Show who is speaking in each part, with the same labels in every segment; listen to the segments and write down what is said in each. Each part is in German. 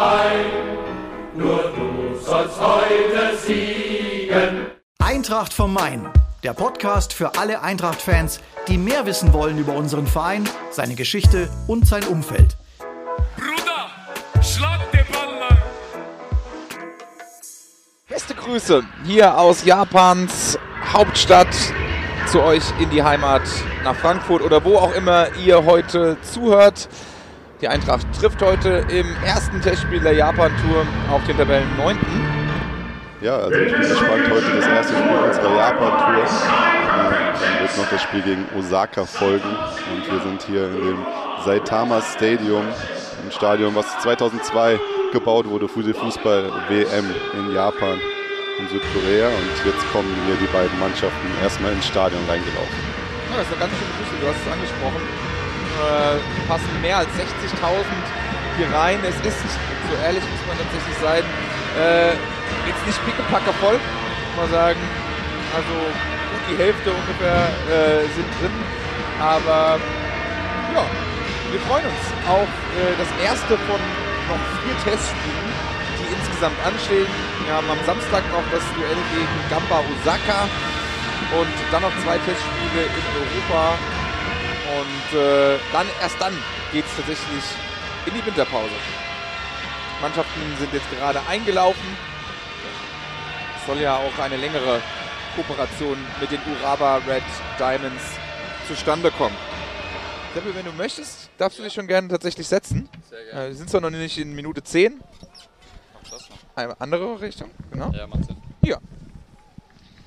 Speaker 1: Main, nur du sollst heute siegen.
Speaker 2: Eintracht vom Main, der Podcast für alle Eintracht-Fans, die mehr wissen wollen über unseren Verein, seine Geschichte und sein Umfeld.
Speaker 3: Bruder, schlag den Ball lang.
Speaker 4: Beste Grüße hier aus Japans Hauptstadt zu euch in die Heimat nach Frankfurt oder wo auch immer ihr heute zuhört. Die Eintracht trifft heute im ersten Testspiel der Japan-Tour auf den Tabellen 9.
Speaker 5: Ja, also ich bin gespannt. Heute das erste Spiel unserer Japan-Tour. Dann wird noch das Spiel gegen Osaka folgen. Und wir sind hier in dem Saitama Stadium, ein Stadion, was 2002 gebaut wurde für die Fußball-WM in Japan und Südkorea. Und jetzt kommen hier die beiden Mannschaften erstmal ins Stadion reingelaufen.
Speaker 4: Ja, das ist eine ganz schöne Grüße, du hast es angesprochen. Äh, passen mehr als 60.000 hier rein. Es ist, so ehrlich muss man tatsächlich sein, äh, jetzt nicht pickepacke voll, muss man sagen. Also gut die Hälfte ungefähr äh, sind drin. Aber ja, wir freuen uns auf äh, das erste von noch vier Testspielen, die insgesamt anstehen. Wir haben am Samstag noch das Duell gegen Gamba Osaka und dann noch zwei Testspiele in Europa. Und äh, dann erst dann geht es tatsächlich in die Winterpause. Mannschaften sind jetzt gerade eingelaufen. Es soll ja auch eine längere Kooperation mit den Uraba Red Diamonds zustande kommen. Seppel, wenn du möchtest, darfst du dich schon gerne tatsächlich setzen.
Speaker 6: Sehr gerne.
Speaker 4: Äh, wir sind zwar noch nicht in Minute 10.
Speaker 6: Mach das noch.
Speaker 4: Eine andere Richtung, genau.
Speaker 6: Ja, macht Sinn.
Speaker 4: Ja.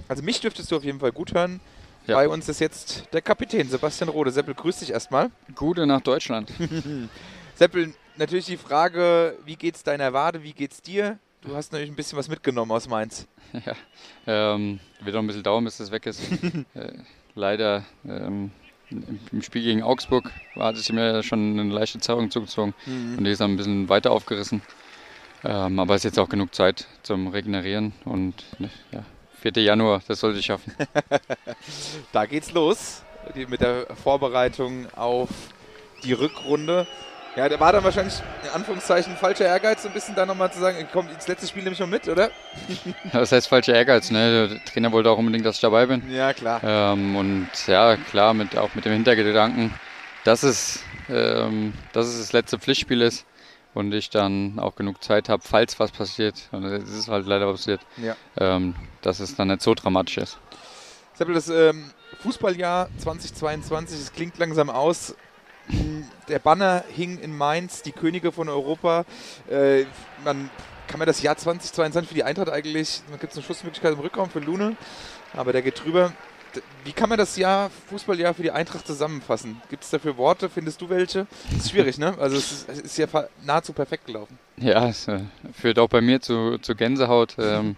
Speaker 4: Also mich dürftest du auf jeden Fall gut hören.
Speaker 6: Ja.
Speaker 4: Bei uns ist jetzt der Kapitän Sebastian Rode. Seppel, grüß dich erstmal.
Speaker 6: Gute nach Deutschland.
Speaker 4: Seppel, natürlich die Frage, wie geht's deiner Wade, wie geht's dir? Du hast natürlich ein bisschen was mitgenommen aus Mainz.
Speaker 6: ja. Ähm, wird noch ein bisschen dauern, bis das weg ist. äh, leider ähm, im, Spiel gegen Augsburg hatte ich mir schon eine leichte Zerrung zugezogen und die ist dann ein bisschen weiter aufgerissen. Ähm, aber es ist jetzt auch genug Zeit zum Regenerieren und ne, ja, 4. Januar, das sollte ich schaffen.
Speaker 4: Da geht's los mit der Vorbereitung auf die Rückrunde. Ja, da war dann wahrscheinlich in Anführungszeichen falscher Ehrgeiz, so ein bisschen da nochmal zu sagen, komm, das letzte Spiel nehme ich noch mit, oder?
Speaker 6: Ja, das heißt falscher Ehrgeiz. Ne? Der Trainer wollte auch unbedingt, dass ich dabei bin.
Speaker 4: Ja, klar.
Speaker 6: Ähm, und ja, klar, mit, auch mit dem Hintergedanken, dass es, ähm, dass es das letzte Pflichtspiel ist und ich dann auch genug Zeit habe, falls was passiert, und es ist halt leider passiert,
Speaker 4: Ja.
Speaker 6: ähm, dass es dann nicht so dramatisch ist.
Speaker 4: Seppel, das ähm, Fußballjahr 2022, es klingt langsam aus. Der Banner hing in Mainz, die Könige von Europa. Äh, man kann man das Jahr 2022 für die Eintracht eigentlich, da gibt es eine Schussmöglichkeit im Rückraum für Lune, aber der geht drüber. Wie kann man das Jahr, Fußballjahr für die Eintracht zusammenfassen? Gibt es dafür Worte? Findest du welche? Das ist schwierig, ne? Also es ist, es ist ja nahezu perfekt gelaufen.
Speaker 6: Ja, es äh, führt auch bei mir zu, zu Gänsehaut. Ähm,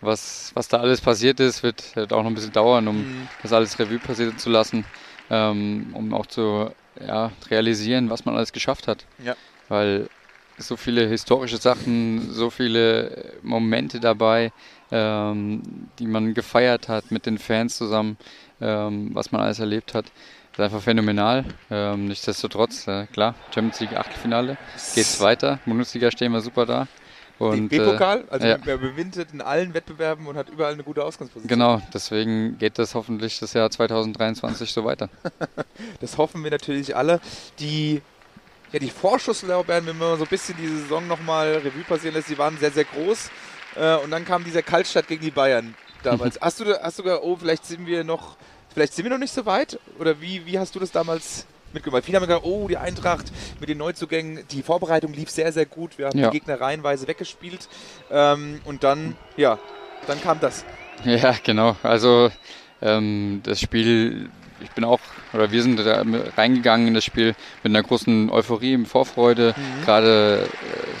Speaker 6: was, was da alles passiert ist, wird, wird auch noch ein bisschen dauern, um das alles Revue passieren zu lassen, ähm, um auch zu ja, realisieren, was man alles geschafft hat.
Speaker 4: Ja.
Speaker 6: Weil so viele historische Sachen, so viele Momente dabei, ähm, die man gefeiert hat mit den Fans zusammen, ähm, was man alles erlebt hat. ist einfach phänomenal. Ähm, nichtsdestotrotz, äh, klar, Champions League Achtelfinale, geht's weiter. Bundesliga stehen wir super da. Und,
Speaker 4: B-Pokal,
Speaker 6: äh,
Speaker 4: also
Speaker 6: ja.
Speaker 4: er gewinnt in allen Wettbewerben und hat überall eine gute Ausgangsposition.
Speaker 6: Genau, deswegen geht das hoffentlich das Jahr 2023 so weiter.
Speaker 4: Das hoffen wir natürlich alle. Die, ja, die Vorschusslorbeeren, wenn man so ein bisschen die Saison nochmal Revue passieren lässt, die waren sehr, sehr groß. Äh, und dann kam dieser Kaltstart gegen die Bayern damals. hast, du, hast du oh, vielleicht sind wir noch, vielleicht sind wir noch nicht so weit? Oder wie, wie hast du das damals mitgemacht? Viele haben gesagt, oh, die Eintracht mit den Neuzugängen, die Vorbereitung lief sehr, sehr gut. Wir haben
Speaker 6: Ja.
Speaker 4: die Gegner reihenweise weggespielt. Ähm, und dann, ja, dann kam das.
Speaker 6: Ja, genau. Also ähm, das Spiel, ich bin auch, oder wir sind da reingegangen in das Spiel mit einer großen Euphorie, mit Vorfreude. Gerade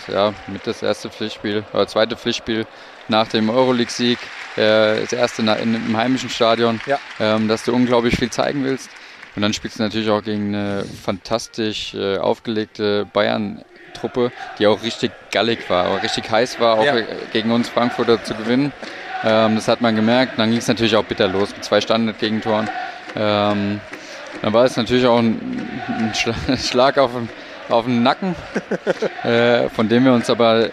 Speaker 6: äh, ja, mit das erste Pflichtspiel oder zweite Pflichtspiel nach dem Euroleague-Sieg, äh, das erste in, im heimischen Stadion,
Speaker 4: Ja.
Speaker 6: ähm, dass du unglaublich viel zeigen willst. Und dann spielst du natürlich auch gegen eine fantastisch äh, aufgelegte Bayern-Truppe, die auch richtig gallig war, auch richtig heiß war, auch
Speaker 4: Ja.
Speaker 6: äh, gegen uns Frankfurter zu gewinnen. Ähm, das hat man gemerkt. Dann ging es natürlich auch bitter los mit zwei Standard-Gegentoren. Ähm, dann war es natürlich auch ein, ein Schla- Schlag auf, den- auf den Nacken, äh, von dem wir uns aber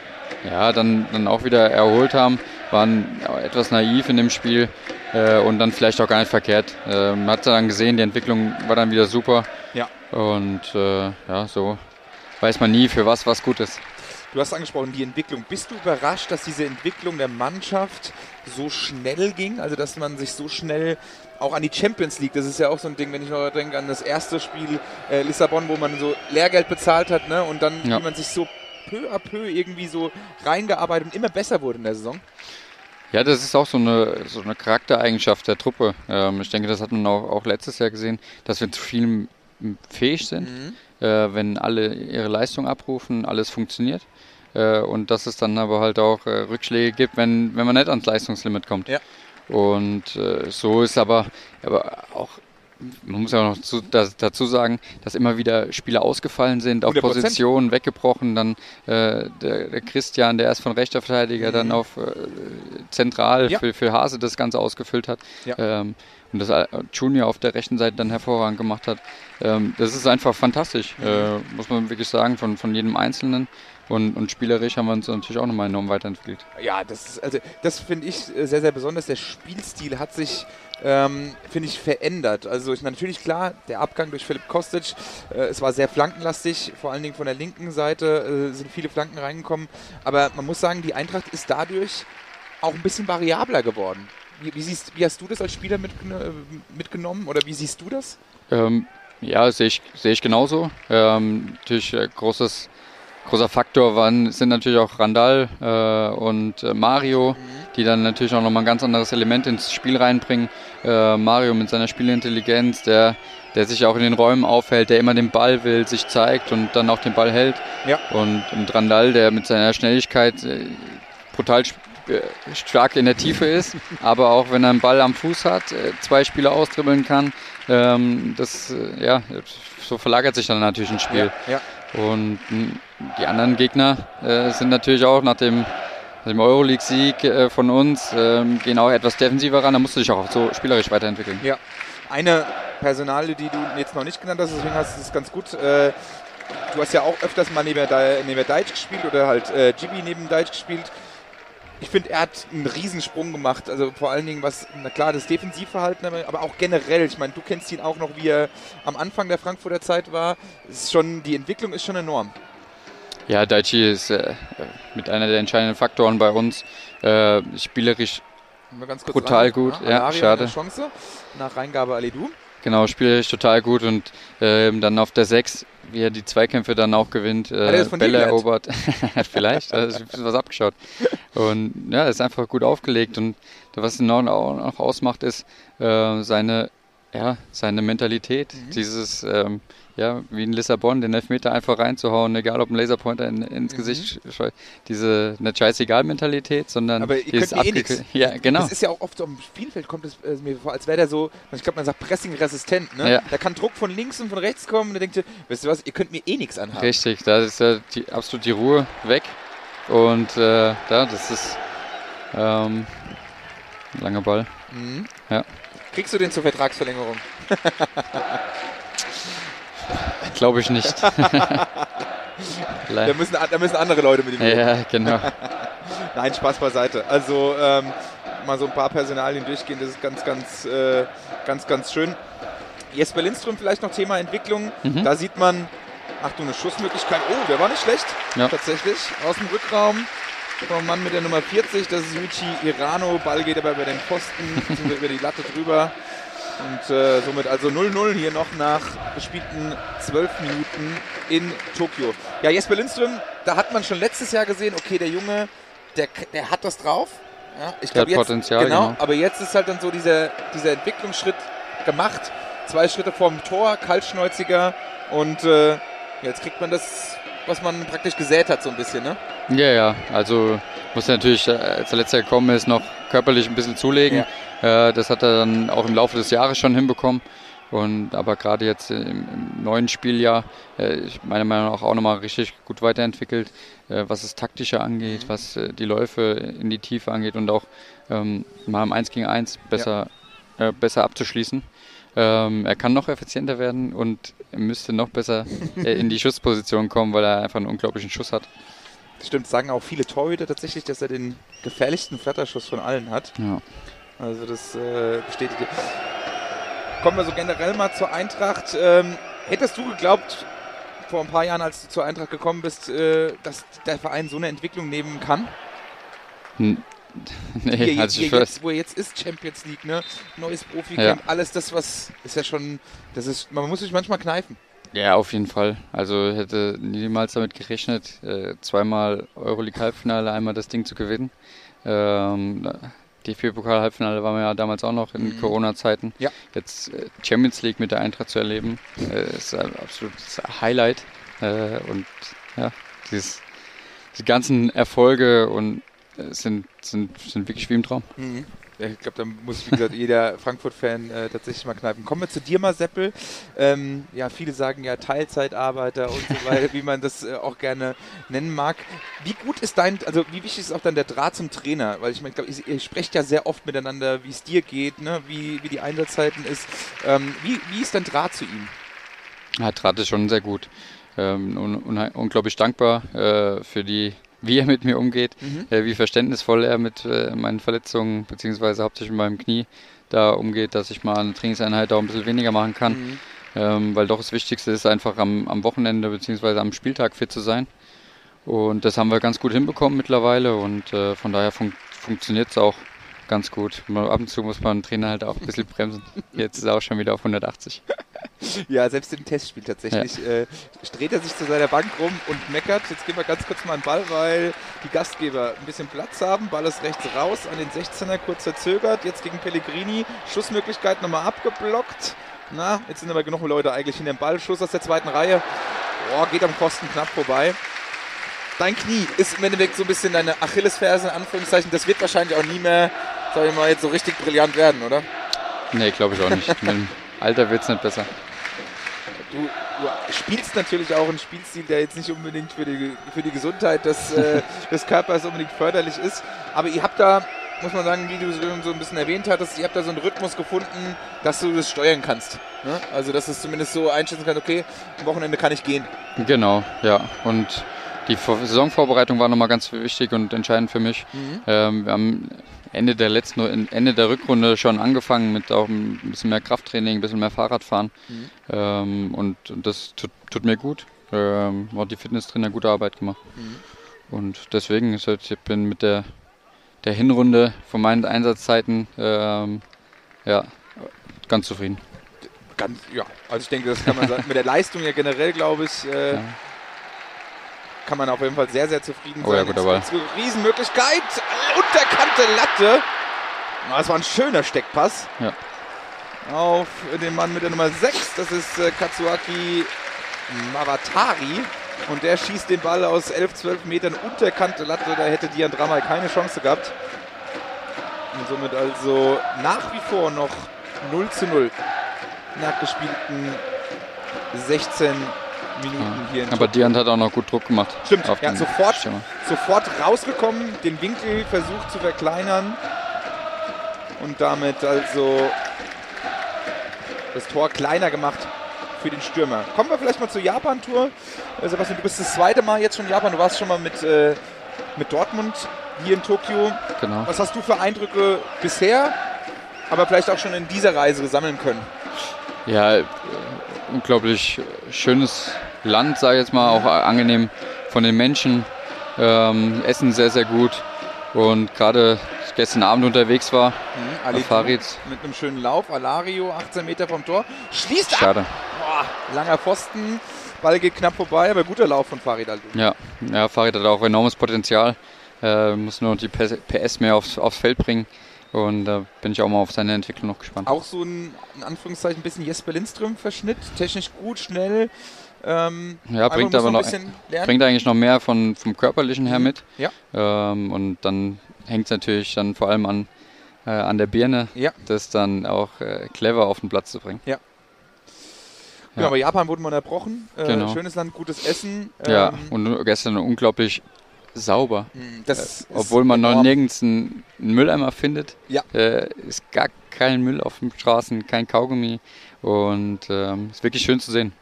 Speaker 6: ja, dann, dann auch wieder erholt haben, waren etwas naiv in dem Spiel äh, und dann vielleicht auch gar nicht verkehrt. Äh, man hat dann gesehen, die Entwicklung war dann wieder super.
Speaker 4: Ja.
Speaker 6: Und äh, ja, so weiß man nie, für was was gut ist.
Speaker 4: Du hast angesprochen, die Entwicklung. Bist du überrascht, dass diese Entwicklung der Mannschaft so schnell ging? Also, dass man sich so schnell auch an die Champions League, das ist ja auch so ein Ding, wenn ich noch denke an das erste Spiel äh, Lissabon, wo man so Lehrgeld bezahlt hat, ne? Und dann, ja. wie man sich so peu à peu irgendwie so reingearbeitet und immer besser wurde in der Saison.
Speaker 6: Ja, das ist auch so eine, so eine Charaktereigenschaft der Truppe. Ähm, ich denke, das hat man auch, auch letztes Jahr gesehen, dass wir zu viel fähig sind, mhm. äh, wenn alle ihre Leistung abrufen, alles funktioniert. Äh, und dass es dann aber halt auch äh, Rückschläge gibt, wenn, wenn man nicht ans Leistungslimit kommt.
Speaker 4: Ja.
Speaker 6: Und äh, so ist aber, aber auch man muss ja auch noch zu, das, dazu sagen, dass immer wieder Spieler ausgefallen sind, auf 100%. Positionen weggebrochen. Dann äh, der, der, Christian, der erst von rechter Verteidiger, mhm. dann auf äh, zentral ja. für, für Hase das Ganze ausgefüllt hat. Ja. Ähm, und das äh, Junior auf der rechten Seite dann hervorragend gemacht hat. Ähm, das ist einfach fantastisch, mhm. äh, muss man wirklich sagen, von, von jedem Einzelnen. Und, und, spielerisch haben wir uns natürlich auch nochmal enorm weiterentwickelt.
Speaker 4: Ja, das, also, das finde ich sehr, sehr besonders. Der Spielstil hat sich ähm, finde ich, verändert. Also ich, natürlich klar, der Abgang durch Philipp Kostic, äh, es war sehr flankenlastig, vor allen Dingen von der linken Seite äh, sind viele Flanken reingekommen. Aber man muss sagen, die Eintracht ist dadurch auch ein bisschen variabler geworden. Wie, wie, siehst, wie hast du das als Spieler mitgen äh, mitgenommen oder wie siehst du das?
Speaker 6: Ähm, ja, sehe ich, seh ich genauso. Ähm, natürlich äh, großes großer Faktor waren, sind natürlich auch Randall äh, und äh, Mario, die dann natürlich auch nochmal ein ganz anderes Element ins Spiel reinbringen. Äh, Mario mit seiner Spielintelligenz, der, der sich auch in den Räumen aufhält, der immer den Ball will, sich zeigt und dann auch den Ball hält.
Speaker 4: Ja.
Speaker 6: Und, und Randall, der mit seiner Schnelligkeit äh, brutal äh, stark in der Tiefe ist, aber auch wenn er einen Ball am Fuß hat, äh, zwei Spieler austribbeln kann, ähm, das, ja, so verlagert sich dann natürlich ein Spiel.
Speaker 4: Ja, ja.
Speaker 6: Und die anderen Gegner äh, sind natürlich auch nach dem, dem Euroleague-Sieg äh, von uns, äh, gehen auch etwas defensiver ran. Da musst du dich auch so spielerisch weiterentwickeln.
Speaker 4: Ja. Eine Personalie, die du jetzt noch nicht genannt hast, deswegen hast du es ganz gut. Äh, du hast ja auch öfters mal neben, neben Deitsch gespielt oder halt äh, Gibi neben Deitsch gespielt ich finde, er hat einen Riesensprung gemacht. Also vor allen Dingen, was, na klar, das Defensivverhalten, aber auch generell. Ich meine, du kennst ihn auch noch, wie er am Anfang der Frankfurter Zeit war. Ist schon, die Entwicklung ist schon enorm.
Speaker 6: Ja, Daichi ist äh, mit einer der entscheidenden Faktoren bei uns. Äh, spielerisch brutal gut.
Speaker 4: Ja, ja schade. Chance nach Reingabe Alidu.
Speaker 6: Genau, spielerisch total gut und äh, dann auf der 6 wie er die Zweikämpfe dann auch gewinnt, äh, Bälle erobert. Vielleicht, da ist was abgeschaut. Und ja, ist einfach gut aufgelegt. Und was ihn auch noch ausmacht, ist äh, seine, ja, seine Mentalität. Mhm. Dieses, ähm, ja, wie in Lissabon, den Elfmeter einfach reinzuhauen, egal ob ein Laserpointer in, ins mhm. Gesicht scheut. Diese nicht scheißegal-Mentalität, sondern
Speaker 4: Aber
Speaker 6: dieses
Speaker 4: eh Abge
Speaker 6: Ja, genau.
Speaker 4: Das ist ja auch oft so am Spielfeld kommt es äh, mir vor, als wäre der so, ich glaube, man sagt Pressing-resistent. Ne? Ja. Da kann Druck von links und von rechts kommen und der denkt, wisst ihr was, ihr könnt mir eh nichts anhaben.
Speaker 6: Richtig, da ist ja die, absolut die Ruhe weg. Und äh, da, das ist ähm, ein langer Ball.
Speaker 4: Mhm.
Speaker 6: Ja.
Speaker 4: Kriegst du den zur Vertragsverlängerung?
Speaker 6: Glaube ich nicht. da,
Speaker 4: müssen, da müssen andere Leute mit ihm
Speaker 6: reden. Ja, genau.
Speaker 4: Nein, Spaß beiseite. Also ähm, mal so ein paar Personalien durchgehen, das ist ganz, ganz, äh, ganz, ganz schön. Jesper Lindström vielleicht noch Thema Entwicklung. Mhm. Da sieht man, ach du, eine Schussmöglichkeit. Oh, der war nicht schlecht.
Speaker 6: Ja.
Speaker 4: Tatsächlich. Aus dem Rückraum. Vom Mann mit der Nummer 40, das ist Yuichi Irano. Ball geht aber über den Pfosten, über die Latte drüber. Und äh, somit also 0-0 hier noch nach gespielten 12 Minuten in Tokio. Ja, Jesper Lindström, da hat man schon letztes Jahr gesehen, okay, der Junge, der, der hat das drauf. Ja, ich glaube jetzt,
Speaker 6: Potenzial,
Speaker 4: genau, genau, aber jetzt ist halt dann so dieser, dieser Entwicklungsschritt gemacht. Zwei Schritte vorm Tor, kaltschnäuziger und äh, jetzt kriegt man das, was man praktisch gesät hat, so ein bisschen, ne?
Speaker 6: Ja, ja, also muss natürlich, äh, als er letztes Jahr gekommen ist, noch körperlich ein bisschen zulegen. Ja. Äh, das hat er dann auch im Laufe des Jahres schon hinbekommen. Und, aber gerade jetzt im, im, neuen Spieljahr, äh, meiner Meinung nach auch nochmal richtig gut weiterentwickelt, äh, was das Taktische angeht, mhm. was äh, die Läufe in die Tiefe angeht und auch ähm, mal im 1 gegen 1 besser, ja. äh, besser abzuschließen. Ähm, er kann noch effizienter werden und er müsste noch besser äh, in die Schussposition kommen, weil er einfach einen unglaublichen Schuss hat.
Speaker 4: Stimmt, sagen auch viele Torhüter tatsächlich, dass er den gefährlichsten Flatterschuss von allen hat.
Speaker 6: Ja.
Speaker 4: Also das äh, bestätigt. Kommen wir so generell mal zur Eintracht. Ähm, hättest du geglaubt, vor ein paar Jahren, als du zur Eintracht gekommen bist, äh, dass der Verein so eine Entwicklung nehmen kann?
Speaker 6: Nee,
Speaker 4: Hier,
Speaker 6: also
Speaker 4: hier jetzt, wo er jetzt ist, Champions League, ne? Neues Profi-Camp, alles das, was ist ja schon, das ist, man muss sich manchmal kneifen.
Speaker 6: ja, auf jeden Fall. Also hätte niemals damit gerechnet, äh, zweimal Euroleague-Halbfinale, einmal das Ding zu gewinnen. Ähm, DFB-Pokal-Halbfinale waren wir ja damals auch noch in Corona-Zeiten.
Speaker 4: Ja.
Speaker 6: Jetzt äh, Champions League mit der Eintracht zu erleben, äh, ist ein absolutes Highlight. Und ja, dieses, die ganzen Erfolge und sind, sind, sind wirklich wie im Traum.
Speaker 4: Ja, ich glaube, da muss, wie gesagt, jeder Frankfurt-Fan äh, tatsächlich mal kneifen. Kommen wir zu dir mal, Seppel. Ähm, ja, viele sagen ja Teilzeitarbeiter und so weiter, wie man das äh, auch gerne nennen mag. Wie gut ist dein, also wie wichtig ist auch dann der Draht zum Trainer? Weil ich meine, ihr, ihr sprecht ja sehr oft miteinander, wie es dir geht, ne? wie, wie die Einsatzzeiten ist. Ähm, wie, wie ist dein Draht zu ihm?
Speaker 6: Ja, Draht ist schon sehr gut. Ähm, un unglaublich dankbar äh, für die, wie er mit mir umgeht, äh, wie verständnisvoll er mit äh, meinen Verletzungen, beziehungsweise hauptsächlich mit meinem Knie da umgeht, dass ich mal eine Trainingseinheit auch ein bisschen weniger machen kann. Ähm, weil doch das Wichtigste ist einfach am, am Wochenende beziehungsweise am Spieltag fit zu sein. Und das haben wir ganz gut hinbekommen mittlerweile und äh, von daher fun funktioniert es auch ganz gut. Ab und zu muss man den Trainer halt auch ein bisschen bremsen. Jetzt ist er auch schon wieder auf 180.
Speaker 4: Ja, selbst im Testspiel tatsächlich äh, dreht er sich zu seiner Bank rum und meckert. Jetzt gehen wir ganz kurz mal den Ball, weil die Gastgeber ein bisschen Platz haben. Ball ist rechts raus an den 16er, kurz verzögert. Jetzt gegen Pellegrini. Schussmöglichkeit nochmal abgeblockt. Na, jetzt sind aber genug Leute eigentlich in dem Ball. Schuss aus der zweiten Reihe. Boah, geht am Pfosten knapp vorbei. Dein Knie ist im Endeffekt so ein bisschen deine Achillesferse, in Anführungszeichen. Das wird wahrscheinlich auch nie mehr, sag ich mal, jetzt so richtig brillant werden, oder?
Speaker 6: Nee, glaube ich auch nicht. Alter wird es nicht besser.
Speaker 4: Du, du spielst natürlich auch einen Spielstil, der jetzt nicht unbedingt für die, für die Gesundheit des, äh, des Körpers unbedingt förderlich ist. Aber ihr habt da, muss man sagen, wie du schon so ein bisschen erwähnt hattest, ihr habt da so einen Rhythmus gefunden, dass du das steuern kannst. Ne? Also, dass du es zumindest so einschätzen kannst, okay, am Wochenende kann ich gehen.
Speaker 6: Genau, ja. Und die Vor Saisonvorbereitung war nochmal ganz wichtig und entscheidend für mich. Ähm, wir haben Ende der letzten, Ende der Rückrunde schon angefangen mit auch ein bisschen mehr Krafttraining, ein bisschen mehr Fahrradfahren. Ähm, und, das tut, tut mir gut. Ähm, hat die Fitnesstrainer gute Arbeit gemacht. Und deswegen ist halt, ich bin mit der, der Hinrunde von meinen Einsatzzeiten ähm, ja, ganz zufrieden.
Speaker 4: Ganz, ja, also ich denke, das kann man sagen. Mit der Leistung ja generell, glaube ich, äh,
Speaker 6: Ja.
Speaker 4: Kann man auf jeden Fall sehr, sehr zufrieden
Speaker 6: Oh ja,
Speaker 4: sein.
Speaker 6: guter Ball.
Speaker 4: Jetzt- jetzt Riesenmöglichkeit. Unterkante Latte. Das war ein schöner Steckpass.
Speaker 6: Ja.
Speaker 4: Auf den Mann mit der Nummer 6. Das ist äh, Katsuaki Mavatari. Und der schießt den Ball aus 11, 12 Metern unterkante Latte. Da hätte Dian Dramal keine Chance gehabt. Und somit also nach wie vor noch 0 zu 0 nach gespielten 16 Minuten hier in
Speaker 6: Aber Dian hat auch noch gut Druck gemacht.
Speaker 4: Stimmt,
Speaker 6: auf
Speaker 4: ja, sofort, sofort rausgekommen, den Winkel versucht zu verkleinern und damit also das Tor kleiner gemacht für den Stürmer. Kommen wir vielleicht mal zur Japan-Tour. Äh, Sebastian, du bist das zweite Mal jetzt schon in Japan. Du warst schon mal mit, äh, mit Dortmund hier in Tokio.
Speaker 6: Genau.
Speaker 4: Was hast du für Eindrücke bisher, aber vielleicht auch schon in dieser Reise sammeln können?
Speaker 6: Ja, äh, unglaublich schönes Land, sage ich jetzt mal, auch angenehm von den Menschen. Ähm, Essen sehr, sehr gut. Und gerade gestern Abend unterwegs war, auf Farid,
Speaker 4: mit einem schönen Lauf. Alario, 18 Meter vom Tor. Schließt ab.
Speaker 6: schade.
Speaker 4: Boah, langer Pfosten. Ball geht knapp vorbei, aber guter Lauf von Farid Aldu.
Speaker 6: Ja, ja, Farid hat auch enormes Potenzial. Äh, muss nur noch die PS mehr aufs, aufs Feld bringen. Und da bin ich auch mal auf seine Entwicklung noch gespannt.
Speaker 4: Auch so ein, in Anführungszeichen, ein bisschen Jesper Lindström-Verschnitt. Technisch gut, schnell. Ähm,
Speaker 6: Ja, bringt aber
Speaker 4: noch
Speaker 6: noch, bringt eigentlich noch mehr von, vom Körperlichen her mit.
Speaker 4: Ja.
Speaker 6: Ähm, und dann hängt es natürlich dann vor allem an, äh, an der Birne,
Speaker 4: Ja.
Speaker 6: das dann auch äh, clever auf den Platz zu bringen.
Speaker 4: Genau, aber Japan wurden wir unterbrochen. Äh,
Speaker 6: Genau.
Speaker 4: Schönes Land, gutes Essen.
Speaker 6: Ja,
Speaker 4: Ähm,
Speaker 6: und gestern unglaublich sauber.
Speaker 4: Das ist
Speaker 6: Obwohl man noch
Speaker 4: enorm.
Speaker 6: nirgends einen einen Mülleimer findet.
Speaker 4: Ja.
Speaker 6: Äh, ist gar kein Müll auf den Straßen, kein Kaugummi. Und ähm, ist wirklich schön zu sehen.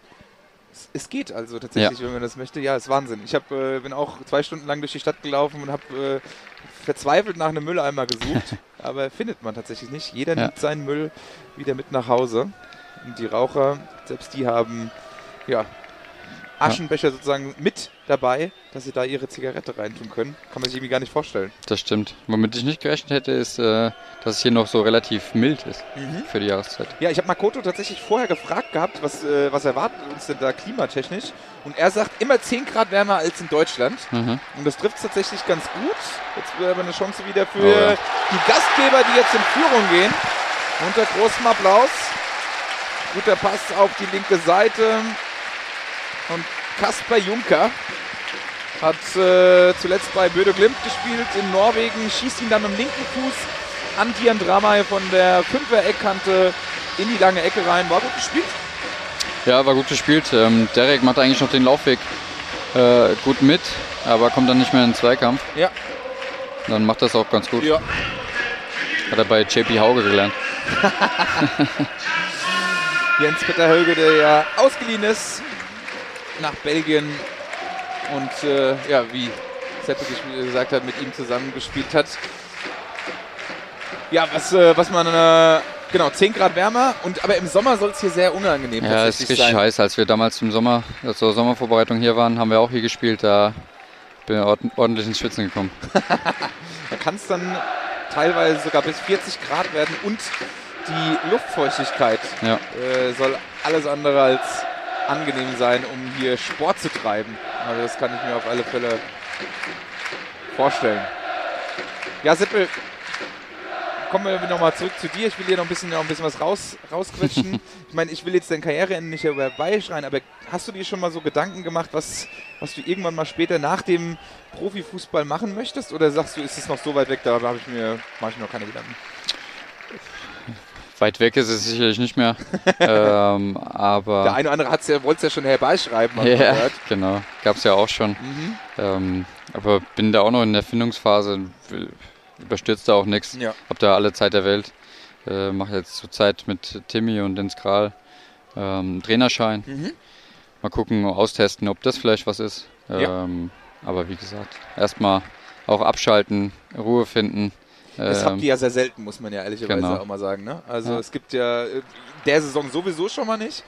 Speaker 4: Es geht also tatsächlich, wenn man das möchte. Ja, ist Wahnsinn. Ich hab, äh, bin auch zwei Stunden lang durch die Stadt gelaufen und habe äh, verzweifelt nach einem Mülleimer gesucht. aber findet man tatsächlich nicht. Jeder
Speaker 6: Ja.
Speaker 4: nimmt seinen Müll wieder mit nach Hause. Und die Raucher, selbst die haben ja, Aschenbecher sozusagen mit dabei, dass sie da ihre Zigarette reintun können. Kann man sich irgendwie gar nicht vorstellen.
Speaker 6: Das stimmt. Womit ich nicht gerechnet hätte, ist, äh, dass es hier noch so relativ mild ist
Speaker 4: Mhm.
Speaker 6: für die Jahreszeit.
Speaker 4: Ja, ich habe Makoto tatsächlich vorher gefragt gehabt, was, äh, was erwartet uns denn da klimatechnisch. Und er sagt immer 10 Grad wärmer als in Deutschland.
Speaker 6: Mhm.
Speaker 4: Und das trifft tatsächlich ganz gut. Jetzt wäre aber eine Chance wieder für
Speaker 6: Oh ja.
Speaker 4: die Gastgeber, die jetzt in Führung gehen. Unter großem Applaus. Guter Pass auf die linke Seite. Und Kasper Juncker hat äh, zuletzt bei Böde Glimt gespielt in Norwegen, schießt ihn dann mit dem linken Fuß an Dian Dramay von der 5er Eckkante in die lange Ecke rein. War gut gespielt.
Speaker 6: Ja, war gut gespielt. Ähm, Derek macht eigentlich noch den Laufweg äh, gut mit, aber kommt dann nicht mehr in den Zweikampf.
Speaker 4: Ja.
Speaker 6: Dann macht das auch ganz gut.
Speaker 4: Ja.
Speaker 6: Hat er bei JP Hauge gelernt.
Speaker 4: Jens Peter Höge, der ja ausgeliehen ist nach Belgien und äh, ja, wie Seppe gespielt- gesagt hat, mit ihm zusammengespielt hat. Ja, was, äh, was man, äh, genau, 10 Grad wärmer, und aber im Sommer soll es hier sehr unangenehm
Speaker 6: Ja, ist
Speaker 4: tatsächlich
Speaker 6: richtig
Speaker 4: sein.
Speaker 6: heiß. Als wir damals im Sommer, äh, zur Sommervorbereitung hier waren, haben wir auch hier gespielt. Da bin ich ord- ordentlich ins Schwitzen gekommen.
Speaker 4: Da kann es dann teilweise sogar bis 40 Grad werden und die Luftfeuchtigkeit
Speaker 6: Ja.
Speaker 4: äh, soll alles andere als angenehm sein, um hier Sport zu treiben. Also das kann ich mir auf alle Fälle vorstellen. Ja, Sippel, kommen wir nochmal zurück zu dir. Ich will hier noch ein bisschen, noch ein bisschen was raus, rausquetschen. ich meine, ich will jetzt dein Karriereende nicht herbeischreien, aber hast du dir schon mal so Gedanken gemacht, was, was du irgendwann mal später nach dem Profifußball machen möchtest? Oder sagst du, ist es noch so weit weg, da habe ich mir, mache ich mir noch keine Gedanken?
Speaker 6: Weit weg ist es sicherlich nicht mehr. ähm,
Speaker 4: Der
Speaker 6: aber
Speaker 4: eine oder andere hat's ja, wollte es ja schon herbeischreiben,
Speaker 6: ja,
Speaker 4: gehört.
Speaker 6: genau, gab es ja auch schon.
Speaker 4: Mhm.
Speaker 6: Ähm, aber bin da auch noch in der Findungsphase. Überstürzt da auch nichts.
Speaker 4: Ja.
Speaker 6: Hab da alle Zeit der Welt. Äh, Mache jetzt zurzeit mit Timmy und Dennis Kral ähm, Trainerschein.
Speaker 4: Mhm.
Speaker 6: Mal gucken, austesten, ob das vielleicht was ist.
Speaker 4: Ja.
Speaker 6: Ähm, aber wie gesagt, erstmal auch abschalten, Ruhe finden.
Speaker 4: Das
Speaker 6: Ähm,
Speaker 4: habt ihr ja sehr selten, muss man ja ehrlicherweise
Speaker 6: genau.
Speaker 4: auch mal sagen. Ne? Also
Speaker 6: Ja.
Speaker 4: es gibt ja äh, der Saison sowieso schon mal nicht,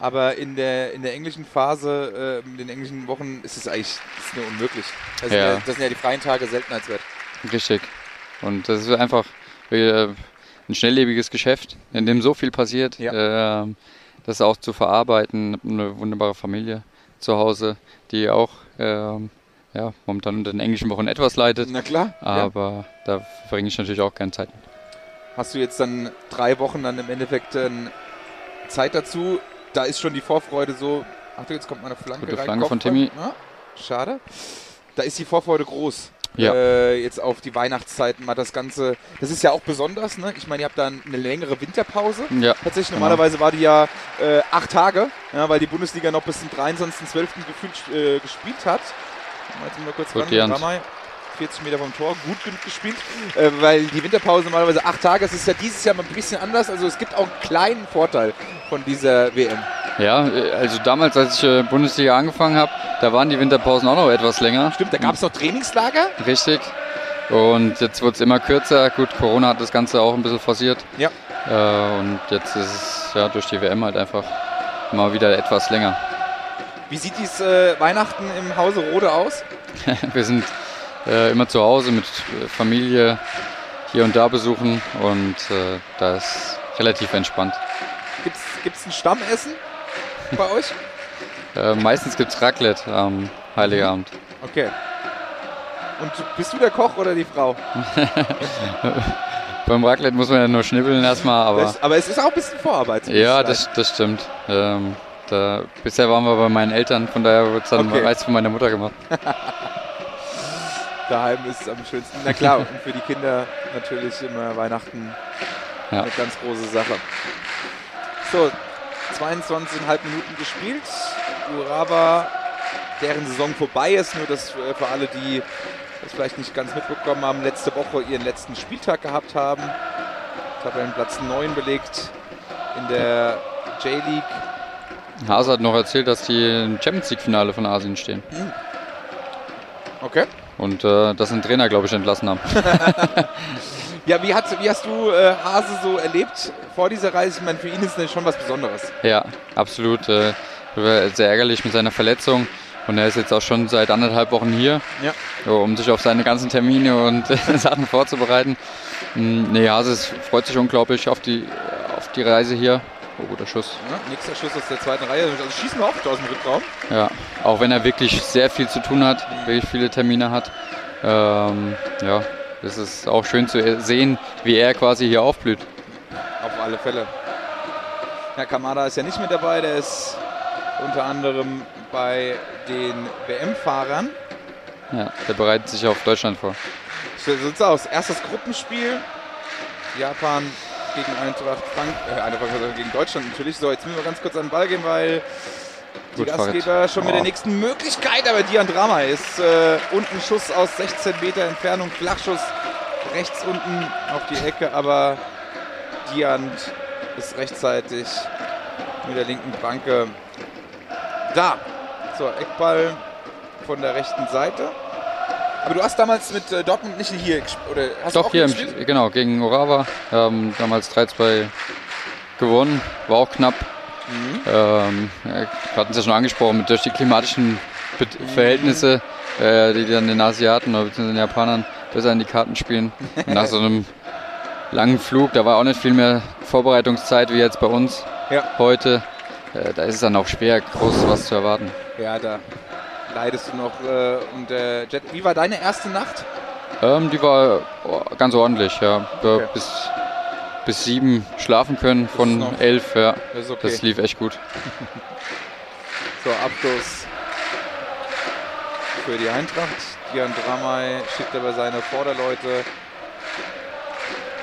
Speaker 4: aber in der, in der englischen Phase, äh, in den englischen Wochen ist es eigentlich ist nur unmöglich. Das, sind
Speaker 6: Ja.
Speaker 4: das sind ja die freien Tage Seltenheitswert.
Speaker 6: Richtig. Und das ist einfach äh, ein schnelllebiges Geschäft, in dem so viel passiert.
Speaker 4: Ja.
Speaker 6: Ähm, das auch zu verarbeiten. Eine wunderbare Familie zu Hause, die auch ähm, ja, momentan unter den englischen Wochen etwas leidet.
Speaker 4: Na klar. ja.
Speaker 6: Aber da verbringe ich natürlich auch gerne Zeit.
Speaker 4: Hast du jetzt dann drei Wochen dann im Endeffekt ähm, Zeit dazu? Da ist schon die Vorfreude so. Achtung, jetzt kommt meine Flanke
Speaker 6: Gute
Speaker 4: rein.
Speaker 6: Flanke von
Speaker 4: Kopfball.
Speaker 6: Timmy.
Speaker 4: Ja, schade. Da ist die Vorfreude groß.
Speaker 6: Ja.
Speaker 4: Äh, jetzt auf die Weihnachtszeiten mal das Ganze. Das ist ja auch besonders, ne? Ich meine, ihr habt da eine längere Winterpause.
Speaker 6: Ja,
Speaker 4: Tatsächlich,
Speaker 6: genau.
Speaker 4: normalerweise war die ja äh, acht Tage, ja, weil die Bundesliga noch bis zum 23.12. gefühlt äh, gespielt hat. Mal Jetzt mal kurz
Speaker 6: Gut,
Speaker 4: ran,
Speaker 6: Jans.
Speaker 4: Ramay, 40 Meter vom Tor, gut genug gespielt, äh, weil die Winterpause normalerweise acht Tage, es ist ja dieses Jahr mal ein bisschen anders, also es gibt auch einen kleinen Vorteil von dieser WM.
Speaker 6: ja, äh, also damals, als ich äh, Bundesliga angefangen habe, da waren die Winterpausen auch noch etwas länger.
Speaker 4: Stimmt, da gab es noch Trainingslager.
Speaker 6: Richtig. Und jetzt wird es immer kürzer. Gut, Corona hat das Ganze auch ein bisschen forciert.
Speaker 4: Ja.
Speaker 6: Äh, und jetzt ist es ja durch die WM halt einfach mal wieder etwas länger.
Speaker 4: Wie sieht dies äh, Weihnachten im Hause Rode aus?
Speaker 6: Wir sind äh, immer zu Hause mit äh, Familie hier und da besuchen und äh, da ist relativ entspannt.
Speaker 4: Gibt es ein Stammessen bei euch?
Speaker 6: Äh, meistens gibt es Raclette am Heiligabend.
Speaker 4: Okay. Und bist du der Koch oder die Frau?
Speaker 6: Beim Raclette muss man ja nur schnibbeln erstmal, aber
Speaker 4: Das, aber es ist auch ein bisschen Vorarbeit.
Speaker 6: ja, das, das stimmt. Ähm, da, bisher waren wir bei meinen Eltern, von daher wird es dann
Speaker 4: Okay.
Speaker 6: meist von meiner Mutter gemacht.
Speaker 4: Daheim ist es am schönsten. Na klar, und für die Kinder natürlich immer Weihnachten
Speaker 6: Ja.
Speaker 4: eine ganz große Sache. So, 22,5 Minuten gespielt. Uraba deren Saison vorbei ist. Nur das äh, für alle, die das vielleicht nicht ganz mitbekommen haben, letzte Woche ihren letzten Spieltag gehabt haben. Tabellenplatz 9 belegt in der J-League.
Speaker 6: Hase hat noch erzählt, dass die im Champions League-Finale von Asien stehen.
Speaker 4: Okay.
Speaker 6: Und äh, dass ein Trainer, glaube ich, entlassen haben.
Speaker 4: Ja, wie, hat, wie hast du äh, Hase so erlebt vor dieser Reise? Ich meine, für ihn ist das schon was Besonderes.
Speaker 6: Ja, absolut. Äh, sehr ärgerlich mit seiner Verletzung. Und er ist jetzt auch schon seit anderthalb Wochen hier,
Speaker 4: Ja.
Speaker 6: um sich auf seine ganzen Termine und Sachen vorzubereiten. Mm, Nee, Hase freut sich unglaublich auf die, auf die Reise hier. Oh, guter Schuss.
Speaker 4: Ja, nächster Schuss aus der zweiten Reihe. Also schießen wir auch aus dem Rückraum.
Speaker 6: Ja, auch wenn er wirklich sehr viel zu tun hat, wirklich viele Termine hat. Ähm, ja, es ist auch schön zu sehen, wie er quasi hier aufblüht.
Speaker 4: Auf alle Fälle. Herr Kamada ist ja nicht mit dabei. Der ist unter anderem bei den WM-Fahrern.
Speaker 6: Ja, der bereitet sich auf Deutschland vor.
Speaker 4: So sieht's aus. Erstes Gruppenspiel. Japan gegen Eintracht Frank äh, Eintracht Frankfurt gegen Deutschland natürlich. So, jetzt müssen wir ganz kurz an den Ball gehen, weil die
Speaker 6: Gut,
Speaker 4: Gastgeber schon mit der
Speaker 6: Oh.
Speaker 4: nächsten Möglichkeit, aber Dian Drama ist äh, unten Schuss aus 16 Meter Entfernung, Flachschuss rechts unten auf die Ecke, aber Dian ist rechtzeitig mit der linken Banke da. So, Eckball von der rechten Seite. Aber du hast damals mit äh, Dortmund nicht hier gespielt, oder hast
Speaker 6: Doch hier, im, genau, gegen Orawa. Ähm, damals 3-2 gewonnen, war auch knapp.
Speaker 4: Mhm.
Speaker 6: Ähm, wir hatten es ja schon angesprochen, mit durch die klimatischen Bet Verhältnisse, äh, die dann den Asiaten oder den Japanern besser in die Karten spielen. Nach so einem langen Flug, da war auch nicht viel mehr Vorbereitungszeit wie jetzt bei uns
Speaker 4: Ja.
Speaker 6: heute. Äh, da ist es dann auch schwer, groß was zu erwarten.
Speaker 4: Ja, da leidest du noch äh, unter Jet. Wie war deine erste Nacht?
Speaker 6: Ähm, die war oh, ganz ordentlich, ja.
Speaker 4: Okay.
Speaker 6: Bis, bis sieben schlafen können von elf, ja.
Speaker 4: Das okay.
Speaker 6: Das lief echt gut.
Speaker 4: So, Abschluss für die Eintracht. Dian Dramay schickt aber seine Vorderleute